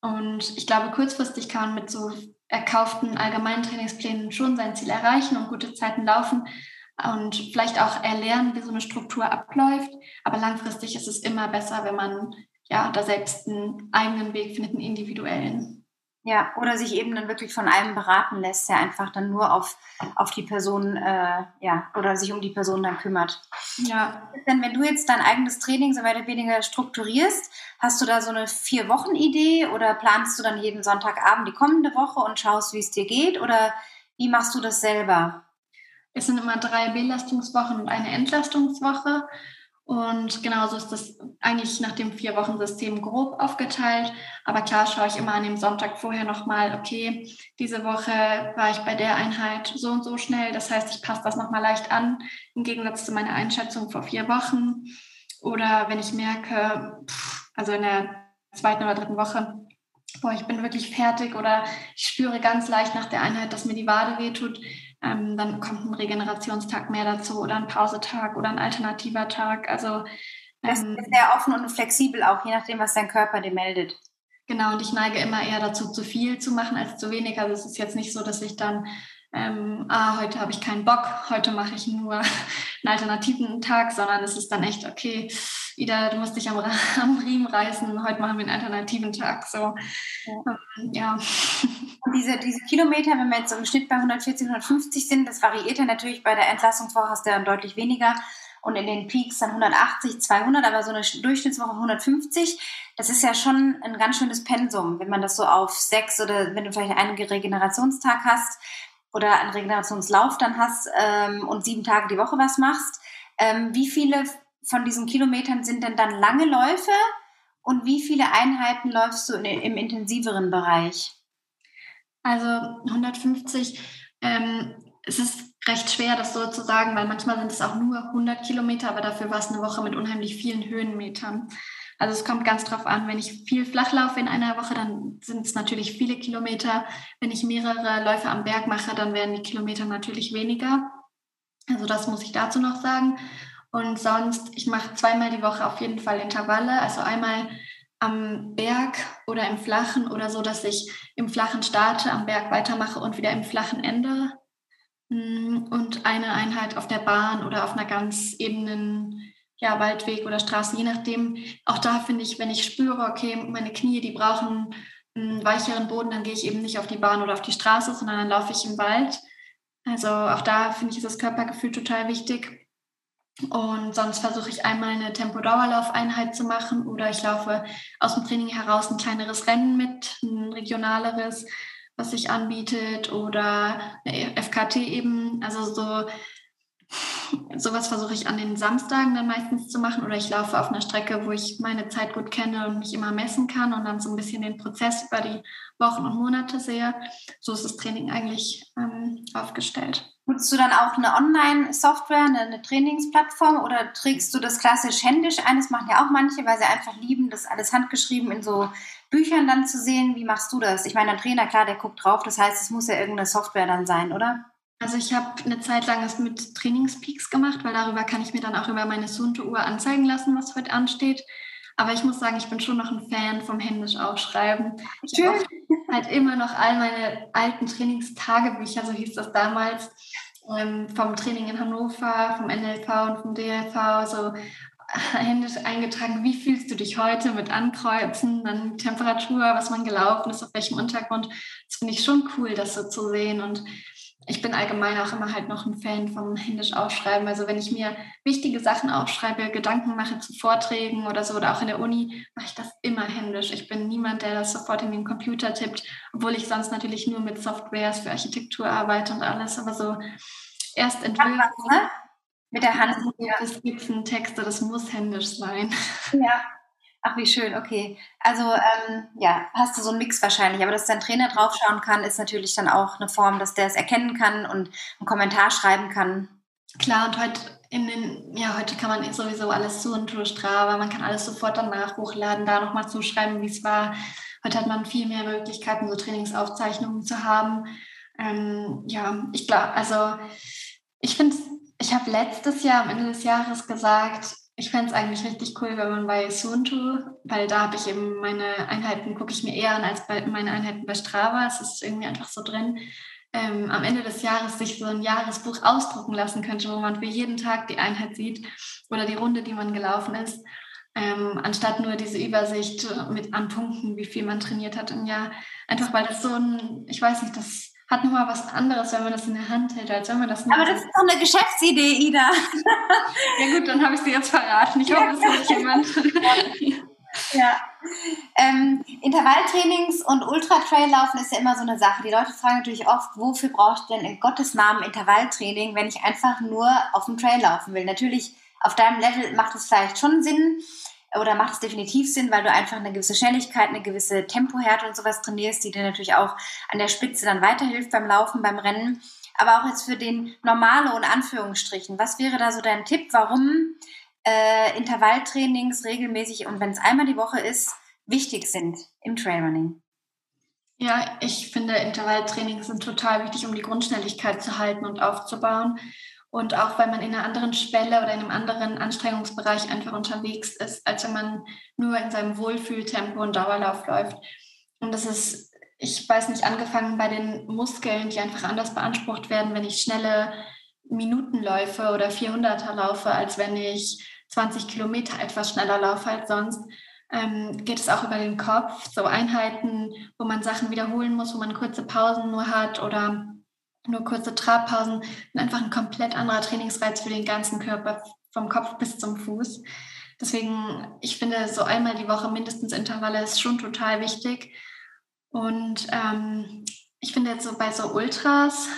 Und ich glaube, kurzfristig kann man mit so erkauften allgemeinen Trainingsplänen schon sein Ziel erreichen und gute Zeiten laufen und vielleicht auch erlernen, wie so eine Struktur abläuft. Aber langfristig ist es immer besser, wenn man ja da selbst einen eigenen Weg findet, einen individuellen. Ja, oder sich eben dann wirklich von einem beraten lässt, der einfach dann nur auf, auf die Person, äh, ja, oder sich um die Person dann kümmert. Ja. Denn wenn du jetzt dein eigenes Training so weiter oder weniger strukturierst, hast du da so eine Vier-Wochen-Idee oder planst du dann jeden Sonntagabend die kommende Woche und schaust, wie es dir geht? Oder wie machst du das selber? Es sind immer drei Belastungswochen und eine Entlastungswoche. Und genauso ist das eigentlich nach dem Vier-Wochen-System grob aufgeteilt. Aber klar schaue ich immer an dem Sonntag vorher nochmal, okay, diese Woche war ich bei der Einheit so und so schnell. Das heißt, ich passe das nochmal leicht an, im Gegensatz zu meiner Einschätzung vor vier Wochen. Oder wenn ich merke, also in der zweiten oder dritten Woche, boah, ich bin wirklich fertig oder ich spüre ganz leicht nach der Einheit, dass mir die Wade wehtut, ähm, dann kommt ein Regenerationstag mehr dazu oder ein Pausetag oder ein alternativer Tag. Also das ähm, ist sehr offen und flexibel auch, je nachdem, was dein Körper dir meldet. Genau, und ich neige immer eher dazu, zu viel zu machen als zu wenig. Also es ist jetzt nicht so, dass ich dann, ähm, ah, heute habe ich keinen Bock, heute mache ich nur einen alternativen Tag, sondern es ist dann echt, okay, Ida, du musst dich am, am Riemen reißen, heute machen wir einen alternativen Tag. So, ja. Ähm, ja. Diese, diese Kilometer, wenn wir jetzt so im Schnitt bei 140, 150 sind, das variiert ja natürlich bei der Entlassungswoche, hast du dann deutlich weniger und in den Peaks dann 180, 200, aber so eine Durchschnittswoche 150, das ist ja schon ein ganz schönes Pensum, wenn man das so auf sechs oder wenn du vielleicht einen Regenerationstag hast oder einen Regenerationslauf dann hast ähm, und sieben Tage die Woche was machst. Ähm, wie viele von diesen Kilometern sind denn dann lange Läufe und wie viele Einheiten läufst du in, im intensiveren Bereich? Also 150, ähm, es ist recht schwer, das so zu sagen, weil manchmal sind es auch nur 100 Kilometer, aber dafür war es eine Woche mit unheimlich vielen Höhenmetern. Also es kommt ganz drauf an, wenn ich viel flach laufe in einer Woche, dann sind es natürlich viele Kilometer. Wenn ich mehrere Läufe am Berg mache, dann werden die Kilometer natürlich weniger. Also das muss ich dazu noch sagen. Und sonst, ich mache zweimal die Woche auf jeden Fall Intervalle. Also einmal am Berg oder im Flachen oder so, dass ich im Flachen starte, am Berg weitermache und wieder im Flachen ende. Mm, und eine Einheit auf der Bahn oder auf einer ganz ebenen ja, Waldweg oder Straße, je nachdem. Auch da finde ich, wenn ich spüre, okay, meine Knie, die brauchen einen weicheren Boden, dann gehe ich eben nicht auf die Bahn oder auf die Straße, sondern dann laufe ich im Wald. Also auch da finde ich ist das Körpergefühl total wichtig. Und sonst versuche ich einmal eine Tempodauerlaufeinheit zu machen oder ich laufe aus dem Training heraus ein kleineres Rennen mit, ein regionaleres was sich anbietet oder FKT eben. Also so sowas versuche ich an den Samstagen dann meistens zu machen oder ich laufe auf einer Strecke, wo ich meine Zeit gut kenne und mich immer messen kann und dann so ein bisschen den Prozess über die Wochen und Monate sehe. So ist das Training eigentlich ähm, aufgestellt. Nutzt du dann auch eine Online-Software, eine, eine, Trainingsplattform oder trägst du das klassisch händisch ein? Das machen ja auch manche, weil sie einfach lieben, das alles handgeschrieben in so Büchern dann zu sehen. Wie machst du das? Ich meine, der Trainer, klar, der guckt drauf. Das heißt, es muss ja irgendeine Software dann sein, oder? Also ich habe eine Zeit lang es mit Trainingspeaks gemacht, weil darüber kann ich mir dann auch über meine Sunto-Uhr anzeigen lassen, was heute ansteht. Aber ich muss sagen, ich bin schon noch ein Fan vom händisch Aufschreiben. Ich habe halt immer noch all meine alten Trainingstagebücher, so hieß das damals, ähm, vom Training in Hannover, vom NLV und vom DLV, so händisch eingetragen, wie fühlst du dich heute mit Ankreuzen, dann Temperatur, was man gelaufen ist, auf welchem Untergrund. Das finde ich schon cool, das so zu sehen. Und ich bin allgemein auch immer halt noch ein Fan vom händisch Aufschreiben. Also wenn ich mir wichtige Sachen aufschreibe, Gedanken mache zu Vorträgen oder so oder auch in der Uni, mache ich das immer händisch. Ich bin niemand, der das sofort in den Computer tippt, obwohl ich sonst natürlich nur mit Softwares für Architektur arbeite und alles. Aber so erst entwürfen. Mit der Hand. Das Skizzen, das muss händisch sein. Ja. Ach, wie schön, okay. Also ähm, ja, hast du so einen Mix wahrscheinlich, aber dass dein Trainer draufschauen kann, ist natürlich dann auch eine Form, dass der es erkennen kann und einen Kommentar schreiben kann. Klar, und heute in den, ja, heute kann man sowieso alles zu und durch Strava, man kann alles sofort danach hochladen, da nochmal zuschreiben, wie es war. Heute hat man viel mehr Möglichkeiten, so Trainingsaufzeichnungen zu haben. Ähm, ja, ich glaube, also ich finde ich habe letztes Jahr am Ende des Jahres gesagt, ich fände es eigentlich richtig cool, wenn man bei Sunto, weil da habe ich eben meine Einheiten, gucke ich mir eher an als bei meine Einheiten bei Strava. Es ist irgendwie einfach so drin. Ähm, am Ende des Jahres sich so ein Jahresbuch ausdrucken lassen könnte, wo man für jeden Tag die Einheit sieht oder die Runde, die man gelaufen ist, ähm, anstatt nur diese Übersicht mit an Punkten, wie viel man trainiert hat im Jahr. Einfach weil das so ein, ich weiß nicht, das hat nochmal was anderes, wenn man das in der Hand hält, als wenn man das nicht Aber das ist doch eine Geschäftsidee, Ida. ja gut, dann habe ich sie jetzt verraten. Ich hoffe, das hört jemand. ja. Ähm, Intervalltrainings und Ultra-Trail-Laufen ist ja immer so eine Sache. Die Leute fragen natürlich oft, wofür brauchst du denn in Gottes Namen Intervalltraining, wenn ich einfach nur auf dem Trail laufen will? Natürlich, auf deinem Level macht es vielleicht schon Sinn, oder macht es definitiv Sinn, weil du einfach eine gewisse Schnelligkeit, eine gewisse Tempohärte und sowas trainierst, die dir natürlich auch an der Spitze dann weiterhilft beim Laufen, beim Rennen. Aber auch jetzt für den Normale und Anführungsstrichen. Was wäre da so dein Tipp, warum äh, Intervalltrainings regelmäßig und wenn es einmal die Woche ist, wichtig sind im Trailrunning? Ja, ich finde, Intervalltrainings sind total wichtig, um die Grundschnelligkeit zu halten und aufzubauen. Und auch weil man in einer anderen Schwelle oder in einem anderen Anstrengungsbereich einfach unterwegs ist, als wenn man nur in seinem Wohlfühltempo und Dauerlauf läuft. Und das ist, ich weiß nicht, angefangen bei den Muskeln, die einfach anders beansprucht werden, wenn ich schnelle Minutenläufe oder 400er laufe, als wenn ich 20 Kilometer etwas schneller laufe als sonst. Ähm, geht es auch über den Kopf, so Einheiten, wo man Sachen wiederholen muss, wo man kurze Pausen nur hat oder nur kurze Trabpausen, sind einfach ein komplett anderer Trainingsreiz für den ganzen Körper, vom Kopf bis zum Fuß. Deswegen, ich finde, so einmal die Woche mindestens Intervalle ist schon total wichtig. Und ähm, ich finde jetzt so bei so Ultras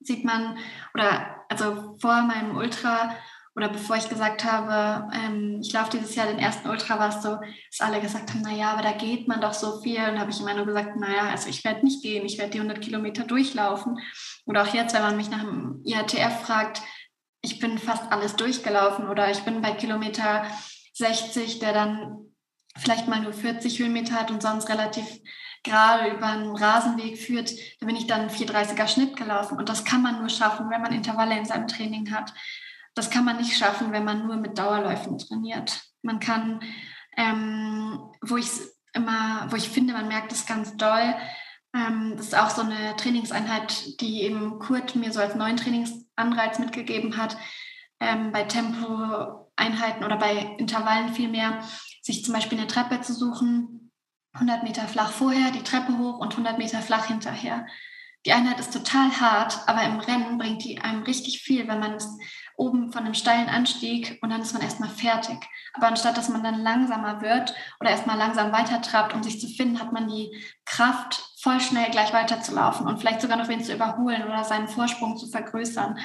sieht man, oder also vor meinem Ultra oder bevor ich gesagt habe, ähm, ich laufe dieses Jahr den ersten Ultra, war es so, dass alle gesagt haben, naja, aber da geht man doch so viel. Und habe ich immer nur gesagt, naja, also ich werde nicht gehen, ich werde die 100 Kilometer durchlaufen. Oder auch jetzt, wenn man mich nach dem IATF fragt, ich bin fast alles durchgelaufen oder ich bin bei Kilometer 60, der dann vielleicht mal nur 40 Höhenmeter hat und sonst relativ gerade über einen Rasenweg führt, da bin ich dann 430er Schnitt gelaufen. Und das kann man nur schaffen, wenn man Intervalle in seinem Training hat. Das kann man nicht schaffen, wenn man nur mit Dauerläufen trainiert. Man kann, ähm, wo ich immer, wo ich finde, man merkt es ganz doll, ähm, das ist auch so eine Trainingseinheit, die eben Kurt mir so als neuen Trainingsanreiz mitgegeben hat, ähm, bei Tempoeinheiten oder bei Intervallen vielmehr, sich zum Beispiel eine Treppe zu suchen, 100 Meter flach vorher, die Treppe hoch und 100 Meter flach hinterher. Die Einheit ist total hart, aber im Rennen bringt die einem richtig viel, wenn man es oben von einem steilen Anstieg und dann ist man erstmal fertig. Aber anstatt dass man dann langsamer wird oder erstmal langsam weitertrabt, um sich zu finden, hat man die Kraft, voll schnell gleich weiterzulaufen und vielleicht sogar noch wen zu überholen oder seinen Vorsprung zu vergrößern.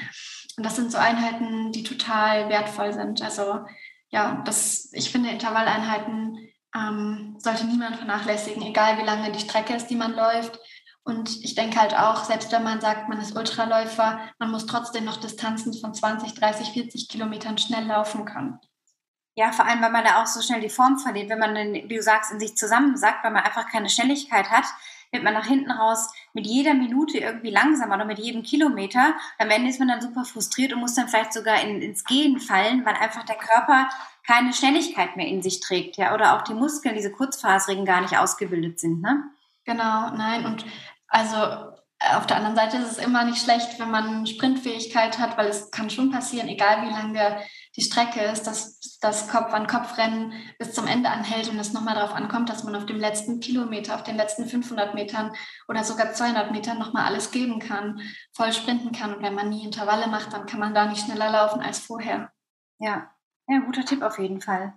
Und das sind so Einheiten, die total wertvoll sind. Also ja, das, ich finde Intervalleinheiten ähm, sollte niemand vernachlässigen, egal wie lange die Strecke ist, die man läuft. Und ich denke halt auch, selbst wenn man sagt, man ist Ultraläufer, man muss trotzdem noch Distanzen von 20, 30, 40 Kilometern schnell laufen können. Ja, vor allem, weil man da auch so schnell die Form verliert. Wenn man, wie du sagst, in sich zusammensackt, weil man einfach keine Schnelligkeit hat, wird man nach hinten raus mit jeder Minute irgendwie langsamer oder mit jedem Kilometer. Am Ende ist man dann super frustriert und muss dann vielleicht sogar in, ins Gehen fallen, weil einfach der Körper keine Schnelligkeit mehr in sich trägt, ja, oder auch die Muskeln, diese kurzfaserigen, gar nicht ausgebildet sind, ne? Genau, nein, und also äh, auf der anderen Seite ist es immer nicht schlecht, wenn man Sprintfähigkeit hat, weil es kann schon passieren, egal wie lange die Strecke ist, dass das Kopf-an-Kopf-Rennen bis zum Ende anhält und es nochmal darauf ankommt, dass man auf dem letzten Kilometer, auf den letzten 500 Metern oder sogar 200 Metern nochmal alles geben kann, voll sprinten kann. Und wenn man nie Intervalle macht, dann kann man da nicht schneller laufen als vorher. Ja, ja guter Tipp auf jeden Fall.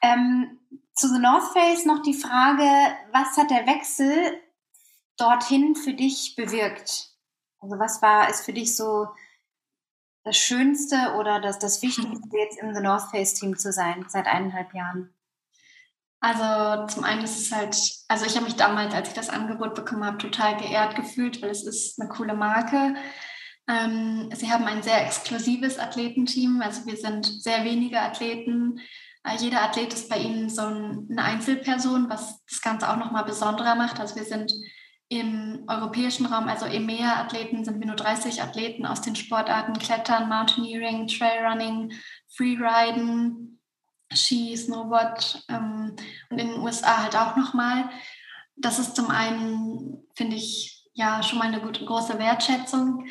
Ähm, zu The North Face noch die Frage, was hat der Wechsel dorthin für dich bewirkt? Also was war, ist für dich so das Schönste oder das, das Wichtigste, jetzt im The North Face Team zu sein, seit eineinhalb Jahren? Also zum einen ist es halt, also ich habe mich damals, als ich das Angebot bekommen habe, total geehrt gefühlt, weil es ist eine coole Marke. Ähm, sie haben ein sehr exklusives Athletenteam, also wir sind sehr wenige Athleten. Äh, jeder Athlet ist bei ihnen so ein, eine Einzelperson, was das Ganze auch nochmal besonderer macht. Also wir sind im europäischen Raum, also EMEA-Athleten, sind wir nur 30 Athleten aus den Sportarten Klettern, Mountaineering, Trailrunning, Freeriden, Ski, Snowboard ähm, und in den USA halt auch nochmal. Das ist zum einen, finde ich, ja schon mal eine gute, große Wertschätzung.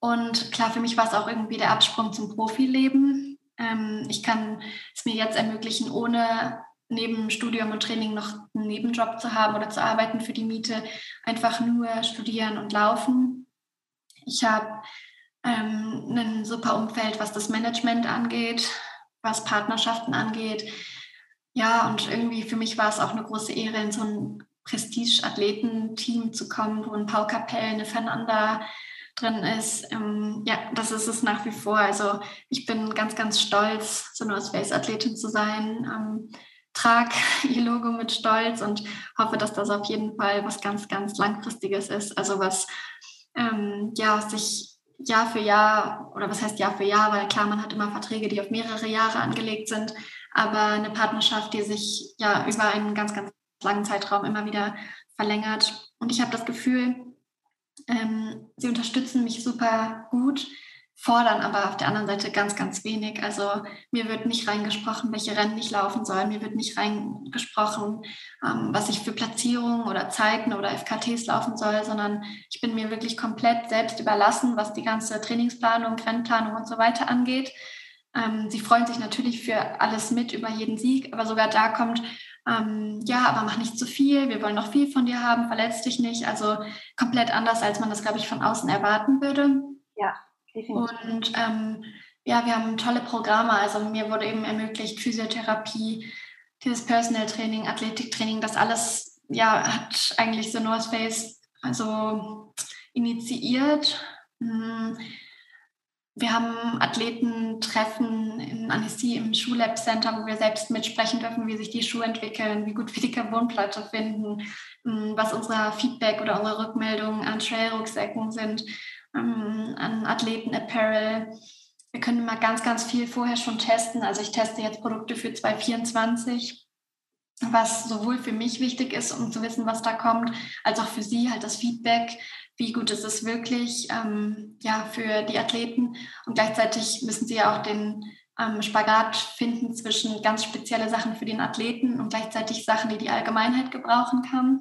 Und klar, für mich war es auch irgendwie der Absprung zum Profileben. Ähm, ich kann es mir jetzt ermöglichen, ohne neben Studium und Training noch einen Nebenjob zu haben oder zu arbeiten für die Miete, einfach nur studieren und laufen. Ich habe ähm, ein super Umfeld, was das Management angeht, was Partnerschaften angeht. Ja, und irgendwie für mich war es auch eine große Ehre, in so ein Prestige-Athleten-Team zu kommen, wo ein Paul Capell, eine Fernanda drin ist. Ähm, ja, das ist es nach wie vor. Also ich bin ganz, ganz stolz, so eine Space-Athletin zu sein. Ähm, trage ihr Logo mit Stolz und hoffe, dass das auf jeden Fall was ganz, ganz Langfristiges ist. Also was ähm, ja sich Jahr für Jahr, oder was heißt Jahr für Jahr, weil klar, man hat immer Verträge, die auf mehrere Jahre angelegt sind, aber eine Partnerschaft, die sich ja über einen ganz, ganz langen Zeitraum immer wieder verlängert. Und ich habe das Gefühl, ähm, sie unterstützen mich super gut fordern aber auf der anderen Seite ganz, ganz wenig. Also mir wird nicht reingesprochen, welche Rennen ich laufen soll. Mir wird nicht reingesprochen, ähm, was ich für Platzierungen oder Zeiten oder FKTs laufen soll, sondern ich bin mir wirklich komplett selbst überlassen, was die ganze Trainingsplanung, Rennplanung und so weiter angeht. Ähm, sie freuen sich natürlich für alles mit über jeden Sieg, aber sogar da kommt, ähm, ja, aber mach nicht zu viel, wir wollen noch viel von dir haben, verletz dich nicht. Also komplett anders, als man das, glaube ich, von außen erwarten würde. Ja. Und ähm, ja, wir haben tolle Programme. Also mir wurde eben ermöglicht, Physiotherapie, dieses Personal Training, Athletiktraining, das alles ja, hat eigentlich The North Face also initiiert. Hm. Wir haben Athletentreffen in Annecy im Schuhlab Center, wo wir selbst mitsprechen dürfen, wie sich die Schuhe entwickeln, wie gut wir die Carbonplatte finden, hm, was unser Feedback oder unsere Rückmeldungen an Trailrucksäcken sind ähm, an Athleten-Apparel. Wir können immer ganz, ganz viel vorher schon testen. Also ich teste jetzt Produkte für 2024, was sowohl für mich wichtig ist, um zu wissen, was da kommt, als auch für Sie halt das Feedback. Wie gut ist es wirklich ähm, ja, für die Athleten? Und gleichzeitig müssen Sie ja auch den ähm, Spagat finden zwischen ganz spezielle Sachen für den Athleten und gleichzeitig Sachen, die die Allgemeinheit gebrauchen kann.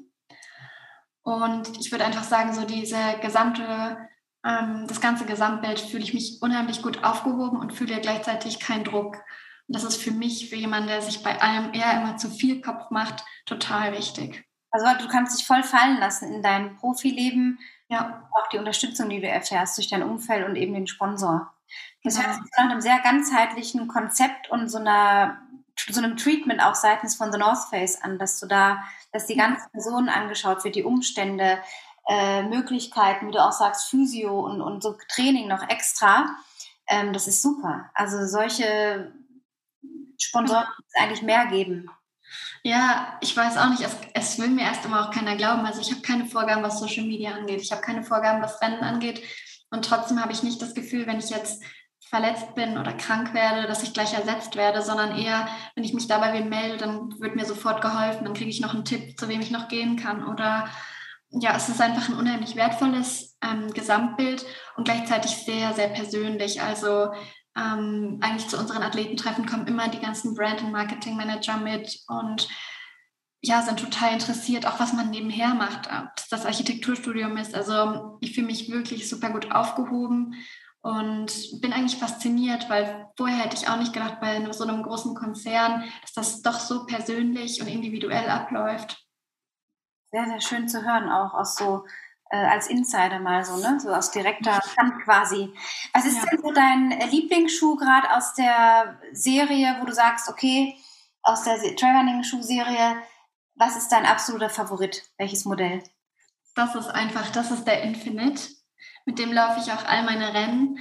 Und ich würde einfach sagen, so diese gesamte ähm, das ganze Gesamtbild fühle ich mich unheimlich gut aufgehoben und fühle gleichzeitig keinen Druck. Und das ist für mich, für jemanden, der sich bei allem eher immer zu viel Kopf macht, total wichtig. Also du kannst dich voll fallen lassen in dein Profileben, ja. auch die Unterstützung, die du erfährst durch dein Umfeld und eben den Sponsor. Das ja. hört sich nach einem sehr ganzheitlichen Konzept und so, einer, so einem Treatment auch seitens von The North Face an, dass du da, dass die ganze Person angeschaut wird, die Umstände, äh, Möglichkeiten, wie du auch sagst, Physio und, und so Training noch extra. Ähm, das ist super. Also solche Sponsoren muss es eigentlich mehr geben. Ja, ich weiß auch nicht, es, es, will mir erst immer auch keiner glauben. Also ich habe keine Vorgaben, was Social Media angeht. Ich habe keine Vorgaben, was Rennen angeht. Und trotzdem habe ich nicht das Gefühl, wenn ich jetzt verletzt bin oder krank werde, dass ich gleich ersetzt werde, sondern eher, wenn ich mich dabei melde, dann wird mir sofort geholfen, dann kriege ich noch einen Tipp, zu wem ich noch gehen kann. Oder ja, es ist einfach ein unheimlich wertvolles ähm, Gesamtbild und gleichzeitig sehr, sehr persönlich. Also ähm, eigentlich zu unseren Athletentreffen kommen immer die ganzen Brand- und Marketing-Manager mit und ja, sind total interessiert, auch was man nebenher macht, ob das, das Architekturstudium ist. Also ich fühle mich wirklich super gut aufgehoben und bin eigentlich fasziniert, weil vorher hätte ich auch nicht gedacht, bei so einem großen Konzern, dass das doch so persönlich und individuell abläuft sehr, sehr schön zu hören, auch aus so äh, als Insider mal so, ne? So aus direkter Hand quasi. Was ist ja. denn so dein äh, Lieblingsschuh gerade aus der Serie, wo du sagst, okay, aus der Trailrunning-Schuhserie, was ist dein absoluter Favorit? Welches Modell? Das ist einfach, das ist der Infinite. Mit dem laufe ich auch all meine Rennen.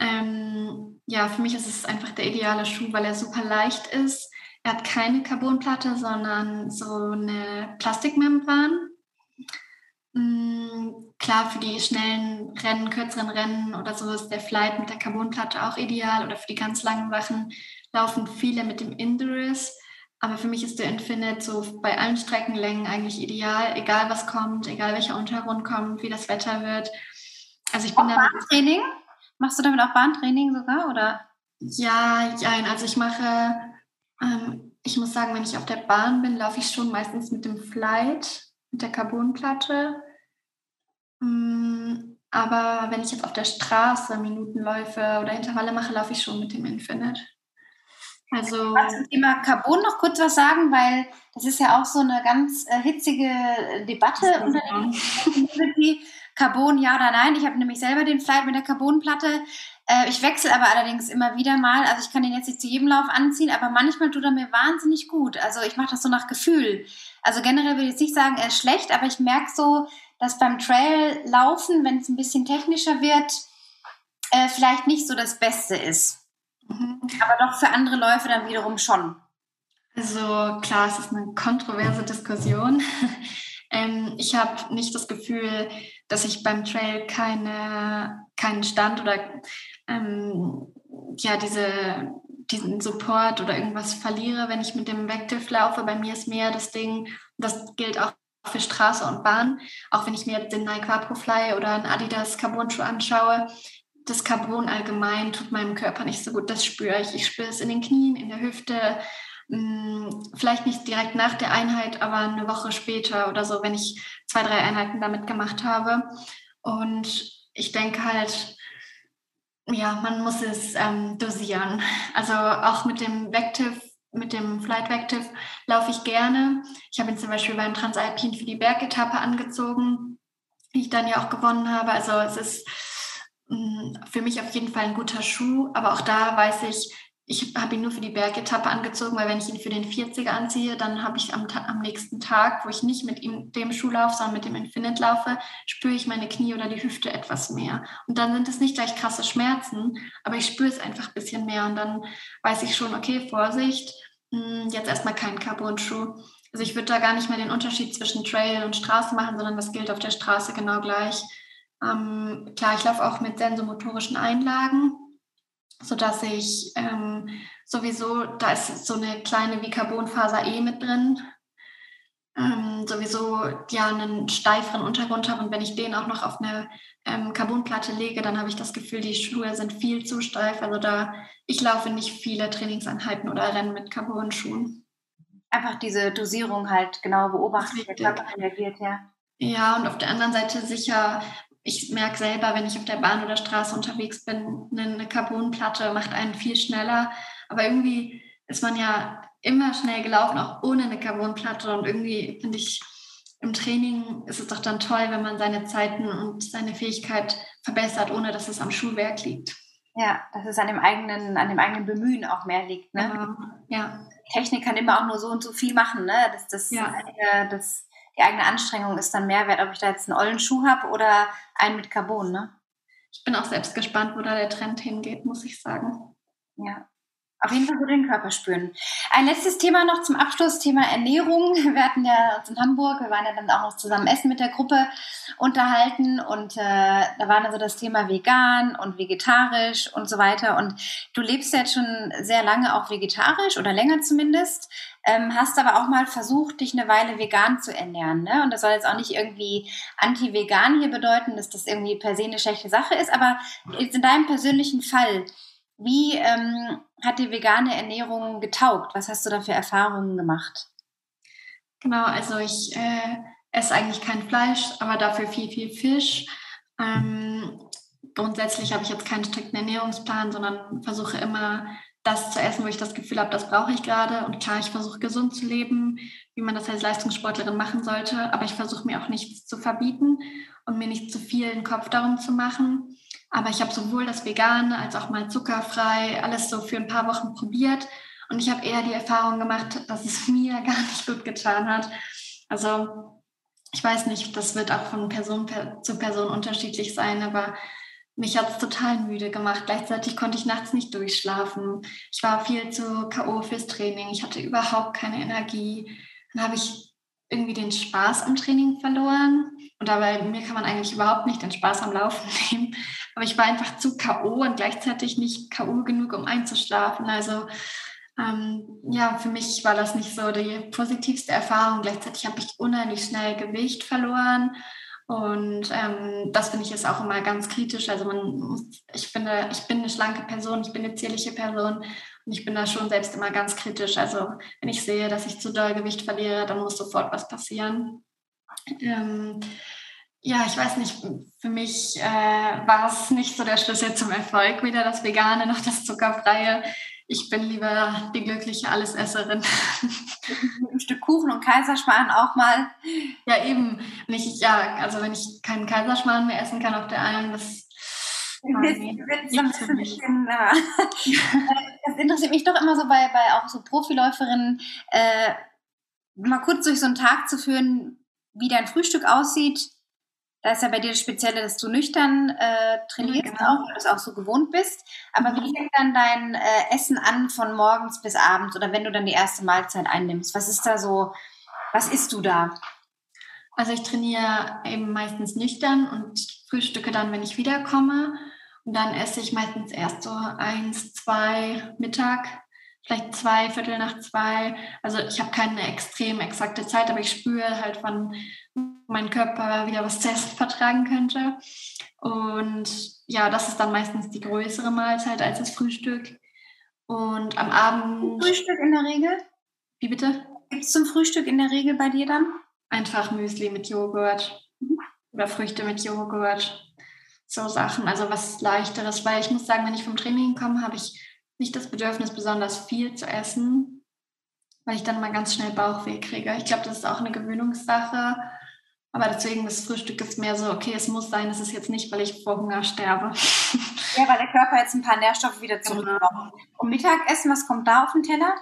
Ähm, ja, für mich ist es einfach der ideale Schuh, weil er super leicht ist er hat keine Carbonplatte, sondern so eine Plastikmembran. Mm, klar, für die schnellen Rennen, kürzeren Rennen oder so ist der Flight mit der Carbonplatte auch ideal. Oder für die ganz langen Wachen laufen viele mit dem Indurus. Aber für mich ist der Infinite so bei allen Streckenlängen eigentlich ideal, egal was kommt, egal welcher Untergrund kommt, wie das Wetter wird. Also ich bin auch Bahntraining? Machst du damit auch Bahntraining sogar oder? Ja, ja, also ich mache ähm, ich muss sagen, wenn ich auf der Bahn bin, laufe ich schon meistens mit dem Flight, mit der Carbonplatte. Mm, aber wenn ich jetzt auf der Straße Minutenläufe oder Intervalle mache, laufe ich schon mit dem Infinite. Also zum Thema Carbon noch kurz was sagen, weil das ist ja auch so eine ganz äh, hitzige Debatte unter der Community. Carbon, ja oder nein? Ich habe nämlich selber den Flight mit der Carbonplatte. Äh, ich wechsle aber allerdings immer wieder mal. Also ich kann den jetzt nicht zu jedem Lauf anziehen, aber manchmal tut er mir wahnsinnig gut. Also ich mache das so nach Gefühl. Also generell würde ich nicht sagen, er ist schlecht, aber ich merke so, dass beim Trail-Laufen, wenn es ein bisschen technischer wird, äh, vielleicht nicht so das Beste ist. Mhm. Aber doch für andere Läufe dann wiederum schon. Also klar, es ist eine kontroverse Diskussion. ähm, ich habe nicht das Gefühl, dass ich beim Trail keine, keinen Stand oder ähm, ja, diese, diesen Support oder irgendwas verliere, wenn ich mit dem Vective laufe. Bei mir ist mehr das Ding, das gilt auch für Straße und Bahn. Auch wenn ich mir jetzt den Nike Vaporfly oder einen Adidas Carbon-Schuh anschaue, das Carbon allgemein tut meinem Körper nicht so gut. Das spüre ich. Ich spüre es in den Knien, in der Hüfte, vielleicht nicht direkt nach der Einheit, aber eine Woche später oder so, wenn ich zwei, drei Einheiten damit gemacht habe. Und ich denke halt, ja, man muss es ähm, dosieren. Also auch mit dem Vective mit dem Flight Vective laufe ich gerne. Ich habe ihn zum Beispiel beim Transalpin für die Bergetappe angezogen, die ich dann ja auch gewonnen habe. Also es ist mh, mm, für mich auf jeden Fall ein guter Schuh, aber auch da weiß ich, ich habe ihn nur für die Bergetappe angezogen, weil wenn ich ihn für den 40er anziehe, dann habe ich am, am nächsten Tag, wo ich nicht mit ihm, dem Schuh laufe, sondern mit dem Infinite laufe, spüre ich meine Knie oder die Hüfte etwas mehr. Und dann sind es nicht gleich krasse Schmerzen, aber ich spüre es einfach ein bisschen mehr und dann weiß ich schon, okay, Vorsicht, hm, jetzt erstmal kein Carbon-Schuh. Also ich würde da gar nicht mehr den Unterschied zwischen Trail und Straße machen, sondern das gilt auf der Straße genau gleich. Ähm, klar, ich laufe auch mit sensomotorischen Einlagen, sodass ich ähm, sowieso, da ist so eine kleine wie Carbonfaser E mit drin, ähm, sowieso ja einen steiferen Untergrund habe und wenn ich den auch noch auf eine ähm, Carbonplatte lege, dann habe ich das Gefühl, die Schuhe sind viel zu steif. Also da, ich laufe nicht viele Trainingseinheiten oder Rennen mit Carbon-Schuhen. Einfach diese Dosierung halt genau beobachten, wie der Körper reagiert, ja. Ja, und auf der anderen Seite sicher ich merke selber, wenn ich auf der Bahn oder Straße unterwegs bin, eine Carbonplatte macht einen viel schneller. Aber irgendwie ist man ja immer schnell gelaufen, auch ohne eine Carbonplatte. Und irgendwie finde ich, im Training ist es doch dann toll, wenn man seine Zeiten und seine Fähigkeit verbessert, ohne dass es am Schulwerk liegt. Ja, dass es an dem eigenen, an dem eigenen Bemühen auch mehr liegt. Ne? Genau. Ja. Technik kann immer auch nur so und so viel machen. Ne? Das, das, ja. äh, das die eigene Anstrengung ist dann mehr wert, ob ich da jetzt einen ollen Schuh habe oder einen mit Carbon. Ne? Ich bin auch selbst gespannt, wo da der Trend hingeht, muss ich sagen. Ja. Auf jeden Fall gut den Körper spüren. Ein letztes Thema noch zum Abschluss, Thema Ernährung. Wir hatten ja uns in Hamburg, wir waren ja dann auch noch zusammen essen mit der Gruppe unterhalten und äh, da war dann so das Thema vegan und vegetarisch und so weiter. Und du lebst ja jetzt schon sehr lange auch vegetarisch oder länger zumindest, ähm, hast aber auch mal versucht, dich eine Weile vegan zu ernähren. Ne? Und das soll jetzt auch nicht irgendwie anti-vegan hier bedeuten, dass das irgendwie per se eine schlechte Sache ist, aber jetzt in deinem persönlichen Fall, wie ähm, hat dir vegane Ernährung getaugt? Was hast du da für Erfahrungen gemacht? Genau, also ich äh, esse eigentlich kein Fleisch, aber dafür viel, viel Fisch. Ähm, grundsätzlich habe ich jetzt keinen strikten Ernährungsplan, sondern versuche immer das zu essen, wo ich das Gefühl habe, das brauche ich gerade. Und klar, ich versuche gesund zu leben, wie man das als Leistungssportlerin machen sollte, aber ich versuche mir auch nichts zu verbieten und mir nicht zu viel den Kopf darum zu machen. Aber ich habe sowohl das Vegane als auch mal zuckerfrei, alles so für ein paar Wochen probiert. Und ich habe eher die Erfahrung gemacht, dass es mir gar nicht gut getan hat. Also ich weiß nicht, das wird auch von Person zu Person unterschiedlich sein, aber mich hat es total müde gemacht. Gleichzeitig konnte ich nachts nicht durchschlafen. Ich war viel zu K.O. fürs Training. Ich hatte überhaupt keine Energie. Dann habe ich irgendwie den Spaß am Training verloren. Und dabei, mir kann man eigentlich überhaupt nicht den Spaß am Laufen nehmen. Aber ich war einfach zu K.O. und gleichzeitig nicht K.O. genug, um einzuschlafen. Also ähm, ja, für mich war das nicht so die positivste Erfahrung. Gleichzeitig habe ich unheimlich schnell Gewicht verloren. Und ähm, das finde ich jetzt auch immer ganz kritisch. Also man, ich finde, ich bin eine schlanke Person, ich bin eine zierliche Person und ich bin da schon selbst immer ganz kritisch. Also wenn ich sehe, dass ich zu doll Gewicht verliere, dann muss sofort was passieren. Ähm, ja, ich weiß nicht, für mich äh, war es nicht so der Schlüssel zum Erfolg, weder das Vegane noch das Zuckerfreie. Ich bin lieber die glückliche Allesesserin. Ein Stück Kuchen und Kaiserschmarrn auch mal. Ja, eben. Wenn ich, ja, also wenn ich keinen Kaiserschmarrn mehr essen kann auf der einen, das das interessiert mich doch immer so bei, bei auch so Profiläuferinnen, äh, mal kurz durch so einen Tag zu führen, wie dein Frühstück aussieht. Da ist ja bei dir das Spezielle, dass du nüchtern äh, trainierst, ja, genau. auch, weil du es auch so gewohnt bist. Aber mhm. wie fängt dann dein äh, Essen an von morgens bis abends oder wenn du dann die erste Mahlzeit einnimmst? Was ist da so, was isst du da? Also ich trainiere eben meistens nüchtern und frühstücke dann, wenn ich wiederkomme. Und dann esse ich meistens erst so eins, zwei Mittag. Vielleicht zwei Viertel nach zwei. Also ich habe keine extrem exakte Zeit, aber ich spüre halt, wann mein Körper wieder was zu essen vertragen könnte. Und ja, das ist dann meistens die größere Mahlzeit als das Frühstück. Und am Abend. Frühstück in der Regel? Wie bitte? Gibt es zum Frühstück in der Regel bei dir dann? Einfach Müsli mit Joghurt mhm. oder Früchte mit Joghurt. So Sachen, also was leichteres, weil ich muss sagen, wenn ich vom Training komme, habe ich nicht das Bedürfnis, besonders viel zu essen, weil ich dann mal ganz schnell Bauchweh kriege. Ich glaube, das ist auch eine Gewöhnungssache. Aber deswegen, das Frühstück ist mehr so, okay, es muss sein, es ist jetzt nicht, weil ich vor Hunger sterbe. Ja, weil der Körper jetzt ein paar Nährstoffe wieder zurückkommt. Genau. Und Mittagessen, was kommt da auf den Teller?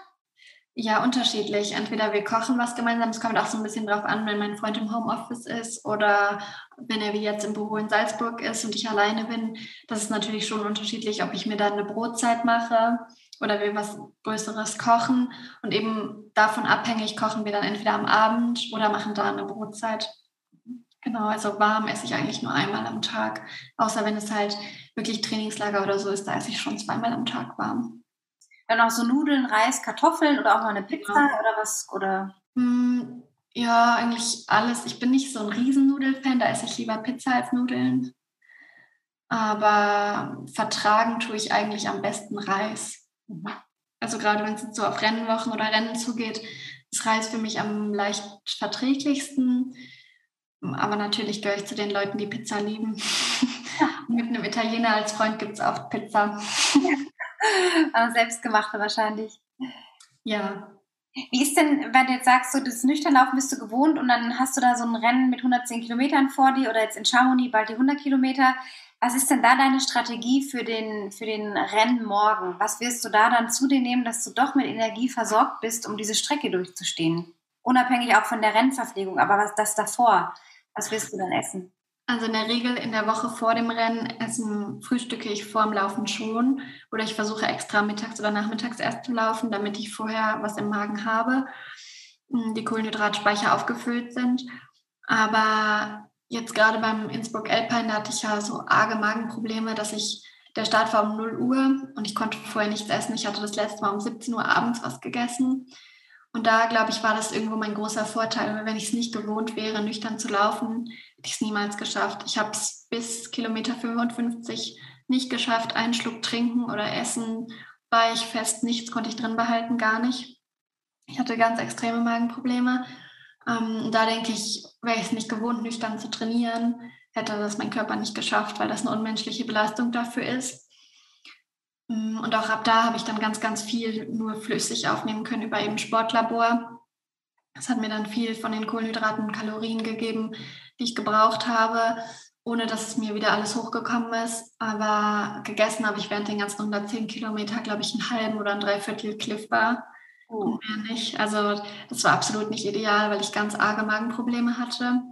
Ja, unterschiedlich. Entweder wir kochen was gemeinsam, es kommt auch so ein bisschen drauf an, wenn mein Freund im Homeoffice ist oder wenn er wie jetzt im Büro in Salzburg ist und ich alleine bin. Das ist natürlich schon unterschiedlich, ob ich mir dann eine Brotzeit mache oder wir was Größeres kochen. Und eben davon abhängig kochen wir dann entweder am Abend oder machen da eine Brotzeit. Genau, also warm esse ich eigentlich nur einmal am Tag. Außer wenn es halt wirklich Trainingslager oder so ist, da esse ich schon zweimal am Tag warm. Dann auch so Nudeln, Reis, Kartoffeln oder auch mal eine Pizza ja. oder was? Oder? Hm, ja, eigentlich alles. Ich bin nicht so ein Riesennudelfan, da esse ich lieber Pizza als Nudeln. Aber vertragen tue ich eigentlich am besten Reis. Mhm. Also gerade wenn es so auf Rennenwochen oder Rennen zugeht, ist Reis für mich am leicht verträglichsten. Aber natürlich gehöre ich zu den Leuten, die Pizza lieben. Mit einem Italiener als Freund gibt es oft Pizza. Aber selbstgemachte wahrscheinlich. Ja. Wie ist denn, wenn du jetzt sagst, so das Nüchternlaufen bist du gewohnt und dann hast du da so ein Rennen mit 110 Kilometern vor dir oder jetzt in Chamonix bald die 100 Kilometer. Was ist denn da deine Strategie für den, für den Rennen morgen? Was wirst du da dann zu dir nehmen, dass du doch mit Energie versorgt bist, um diese Strecke durchzustehen? Unabhängig auch von der Rennverpflegung, aber was das davor? Was wirst du dann essen? Also in der Regel in der Woche vor dem Rennen essen, frühstücke ich vor dem Laufen schon oder ich versuche extra mittags oder nachmittags erst zu laufen, damit ich vorher was im Magen habe, hm, die Kohlenhydratspeicher aufgefüllt sind. Aber jetzt gerade beim Innsbruck Alpine, hatte ich ja so arge Magenprobleme, dass ich, der Start war um 0 Uhr und ich konnte vorher nichts essen. Ich hatte das letzte Mal um 17 Uhr abends was gegessen. Und da, glaube ich, war das irgendwo mein großer Vorteil. Wenn ich es nicht gewohnt wäre, nüchtern zu laufen, ich es niemals geschafft. Ich habe es bis Kilometer 55 nicht geschafft. Einen Schluck trinken oder essen war ich fest, nichts konnte ich drin behalten, gar nicht. Ich hatte ganz extreme Magenprobleme. Ähm, da denke ich, wäre ich es nicht gewohnt, nüchtern zu trainieren, hätte das mein Körper nicht geschafft, weil das eine unmenschliche Belastung dafür ist. Mm, und auch ab da habe ich dann ganz, ganz viel nur flüssig aufnehmen können über eben Sportlabor. Das hat mir dann viel von den Kohlenhydraten und Kalorien gegeben, die ich gebraucht habe, ohne dass es mir wieder alles hochgekommen ist. Aber gegessen habe ich während den ganzen 110 Kilometer, glaube ich, einen halben oder ein Dreiviertel Cliff Bar. Oh. Mehr nicht. Also das war absolut nicht ideal, weil ich ganz arge Magenprobleme hatte.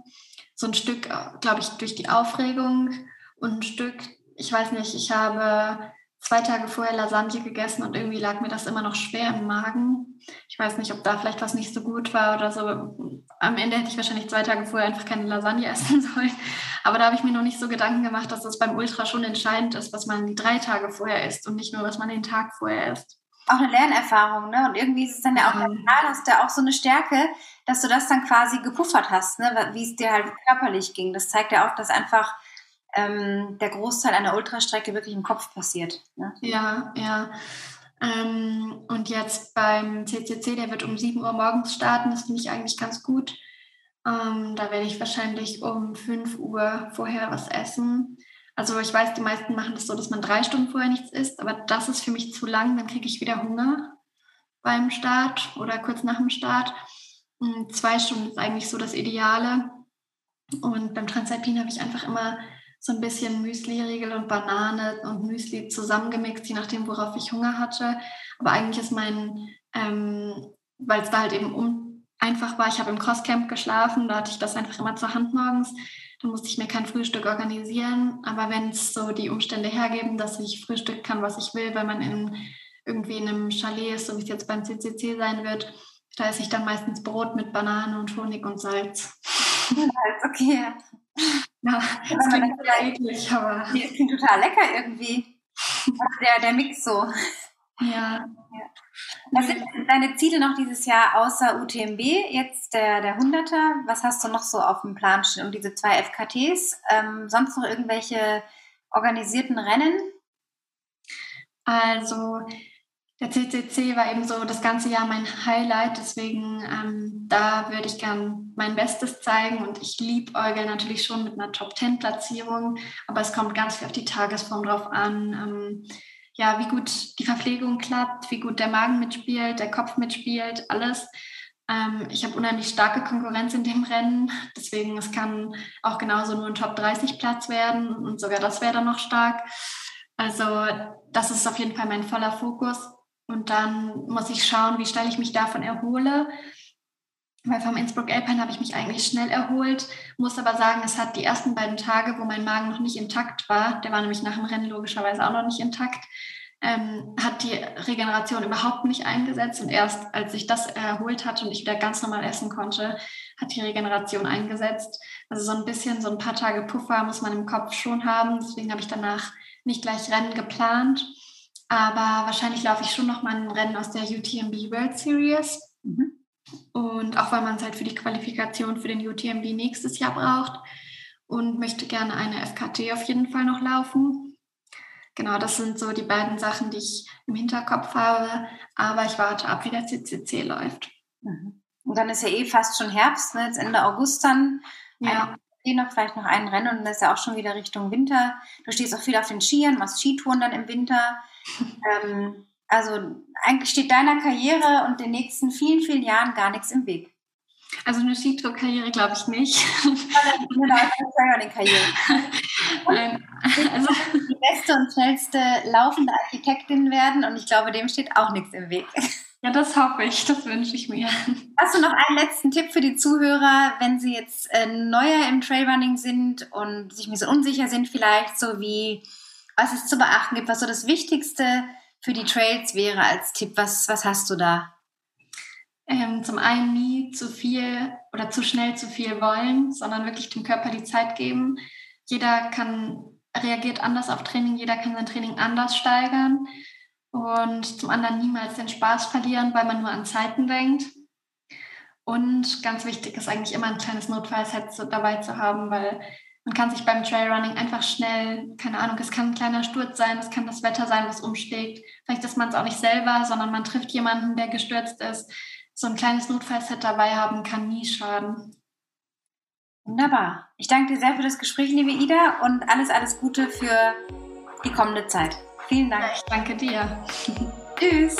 So ein Stück, glaube ich, durch die Aufregung und ein Stück, ich weiß nicht, ich habe zwei Tage vorher Lasagne gegessen und irgendwie lag mir das immer noch schwer im Magen. Ich weiß nicht, ob da vielleicht was nicht so gut war oder so. Am Ende hätte ich wahrscheinlich zwei Tage vorher einfach keine Lasagne essen sollen. Aber da habe ich mir noch nicht so Gedanken gemacht, dass das beim Ultra schon entscheidend ist, was man die drei Tage vorher isst und nicht nur, was man den Tag vorher isst. Auch eine Lernerfahrung, ne? Und irgendwie ist es dann ja auch mental, hast du ja auch so eine Stärke, dass du das dann quasi gepuffert hast, ne? Wie es dir halt körperlich ging. Das zeigt ja auch, dass einfach ähm, der Großteil einer Ultrastrecke wirklich im Kopf passiert. Ne? Ja, ja. Ähm, und jetzt beim CCC, der wird um 7 Uhr morgens starten, das finde ich eigentlich ganz gut. Ähm, da werde ich wahrscheinlich um 5 Uhr vorher was essen. Also ich weiß, die meisten machen das so, dass man drei Stunden vorher nichts isst, aber das ist für mich zu lang, dann kriege ich wieder Hunger beim Start oder kurz nach dem Start. Und zwei Stunden ist eigentlich so das Ideale. Und beim Transalpin habe ich einfach immer so ein bisschen Müsli-Riegel und Banane und Müsli zusammengemixt, je nachdem, worauf ich Hunger hatte. Aber eigentlich ist mein, ähm, weil es da halt eben um, einfach war, ich habe im Crosscamp geschlafen, da hatte ich das einfach immer zur Hand morgens. Da musste ich mir kein Frühstück organisieren. Aber wenn es so die Umstände hergeben, dass ich frühstücken kann, was ich will, weil man in, irgendwie in einem Chalet ist, so wie es jetzt beim CCC sein wird, da esse ich dann meistens Brot mit Banane und Honig und Salz. Salz, okay. Ja, das klingt total eklig, aber. Die klingt total lecker irgendwie. Der, der Mix so. Ja. Was sind deine Ziele noch dieses Jahr außer UTMB, jetzt der, der 100er? Was hast du noch so auf dem Plan stehen und diese zwei FKTs? Ähm, sonst noch irgendwelche organisierten Rennen? Also der CCC war eben so das ganze Jahr mein Highlight, deswegen ähm, da würde ich gern mein Bestes zeigen und ich liebe Eugel natürlich schon mit einer Top-10-Platzierung, aber es kommt ganz viel auf die Tagesform drauf an. Ähm, ja, wie gut die Verpflegung klappt, wie gut der Magen mitspielt, der Kopf mitspielt, alles. Ähm, ich habe unheimlich starke Konkurrenz in dem Rennen, deswegen es kann auch genauso nur ein Top 30 Platz werden und sogar das wäre dann noch stark. Also das ist auf jeden Fall mein voller Fokus. Und dann muss ich schauen, wie schnell ich mich davon erhole. Weil vom Innsbruck Alpine habe ich mich eigentlich schnell erholt, muss aber sagen, es hat die ersten beiden Tage, wo mein Magen noch nicht intakt war, der war nämlich nach dem Rennen logischerweise auch noch nicht intakt, ähm, hat die Regeneration überhaupt nicht eingesetzt. Und erst als ich das erholt hatte und ich wieder ganz normal essen konnte, hat die Regeneration eingesetzt. Also so ein bisschen, so ein paar Tage Puffer muss man im Kopf schon haben. Deswegen habe ich danach nicht gleich Rennen geplant. Aber wahrscheinlich laufe ich schon noch mal ein Rennen aus der UTMB World Series. Mhm. Und auch weil man es halt für die Qualifikation für den UTMB nächstes Jahr braucht. Und möchte gerne eine FKT auf jeden Fall noch laufen. Genau, das sind so die beiden Sachen, die ich im Hinterkopf habe. Aber ich warte ab, wie der CCC läuft. Mhm. Und dann ist ja eh fast schon Herbst, ne? jetzt Ende August dann. Ja. Ein, noch vielleicht noch ein Rennen und das ist ja auch schon wieder Richtung Winter. Du stehst auch viel auf den Skiern, machst Skitouren dann im Winter. Ähm, also eigentlich steht deiner Karriere und den nächsten vielen, vielen Jahren gar nichts im Weg. Also eine Skitour-Karriere glaube ich nicht. genau, ich Karriere. also die beste und schnellste laufende Architektin werden und ich glaube, dem steht auch nichts im Weg. Ja, das hoffe ich, das wünsche ich mir. Hast du noch einen letzten Tipp für die Zuhörer, wenn sie jetzt äh, neuer im Trailrunning sind und sich ein bisschen unsicher sind vielleicht, so wie was es zu beachten gibt, was so das Wichtigste für die Trails wäre als Tipp? Was, was hast du da? Ähm, zum einen nie zu viel oder zu schnell zu viel wollen, sondern wirklich dem Körper die Zeit geben. Jeder kann reagiert anders auf Training, jeder kann sein Training anders steigern. Und zum anderen niemals den Spaß verlieren, weil man nur an Zeiten denkt. Und ganz wichtig ist eigentlich immer ein kleines Notfallset dabei zu haben, weil man kann sich beim Trailrunning einfach schnell, keine Ahnung, es kann ein kleiner Sturz sein, es kann das Wetter sein, was umschlägt. Vielleicht ist man es auch nicht selber, sondern man trifft jemanden, der gestürzt ist. So ein kleines Notfallset dabei haben kann nie schaden. Wunderbar. Ich danke dir sehr für das Gespräch, liebe Ida, und alles, alles Gute für die kommende Zeit. Vielen Dank. Ich danke dir. Tschüss.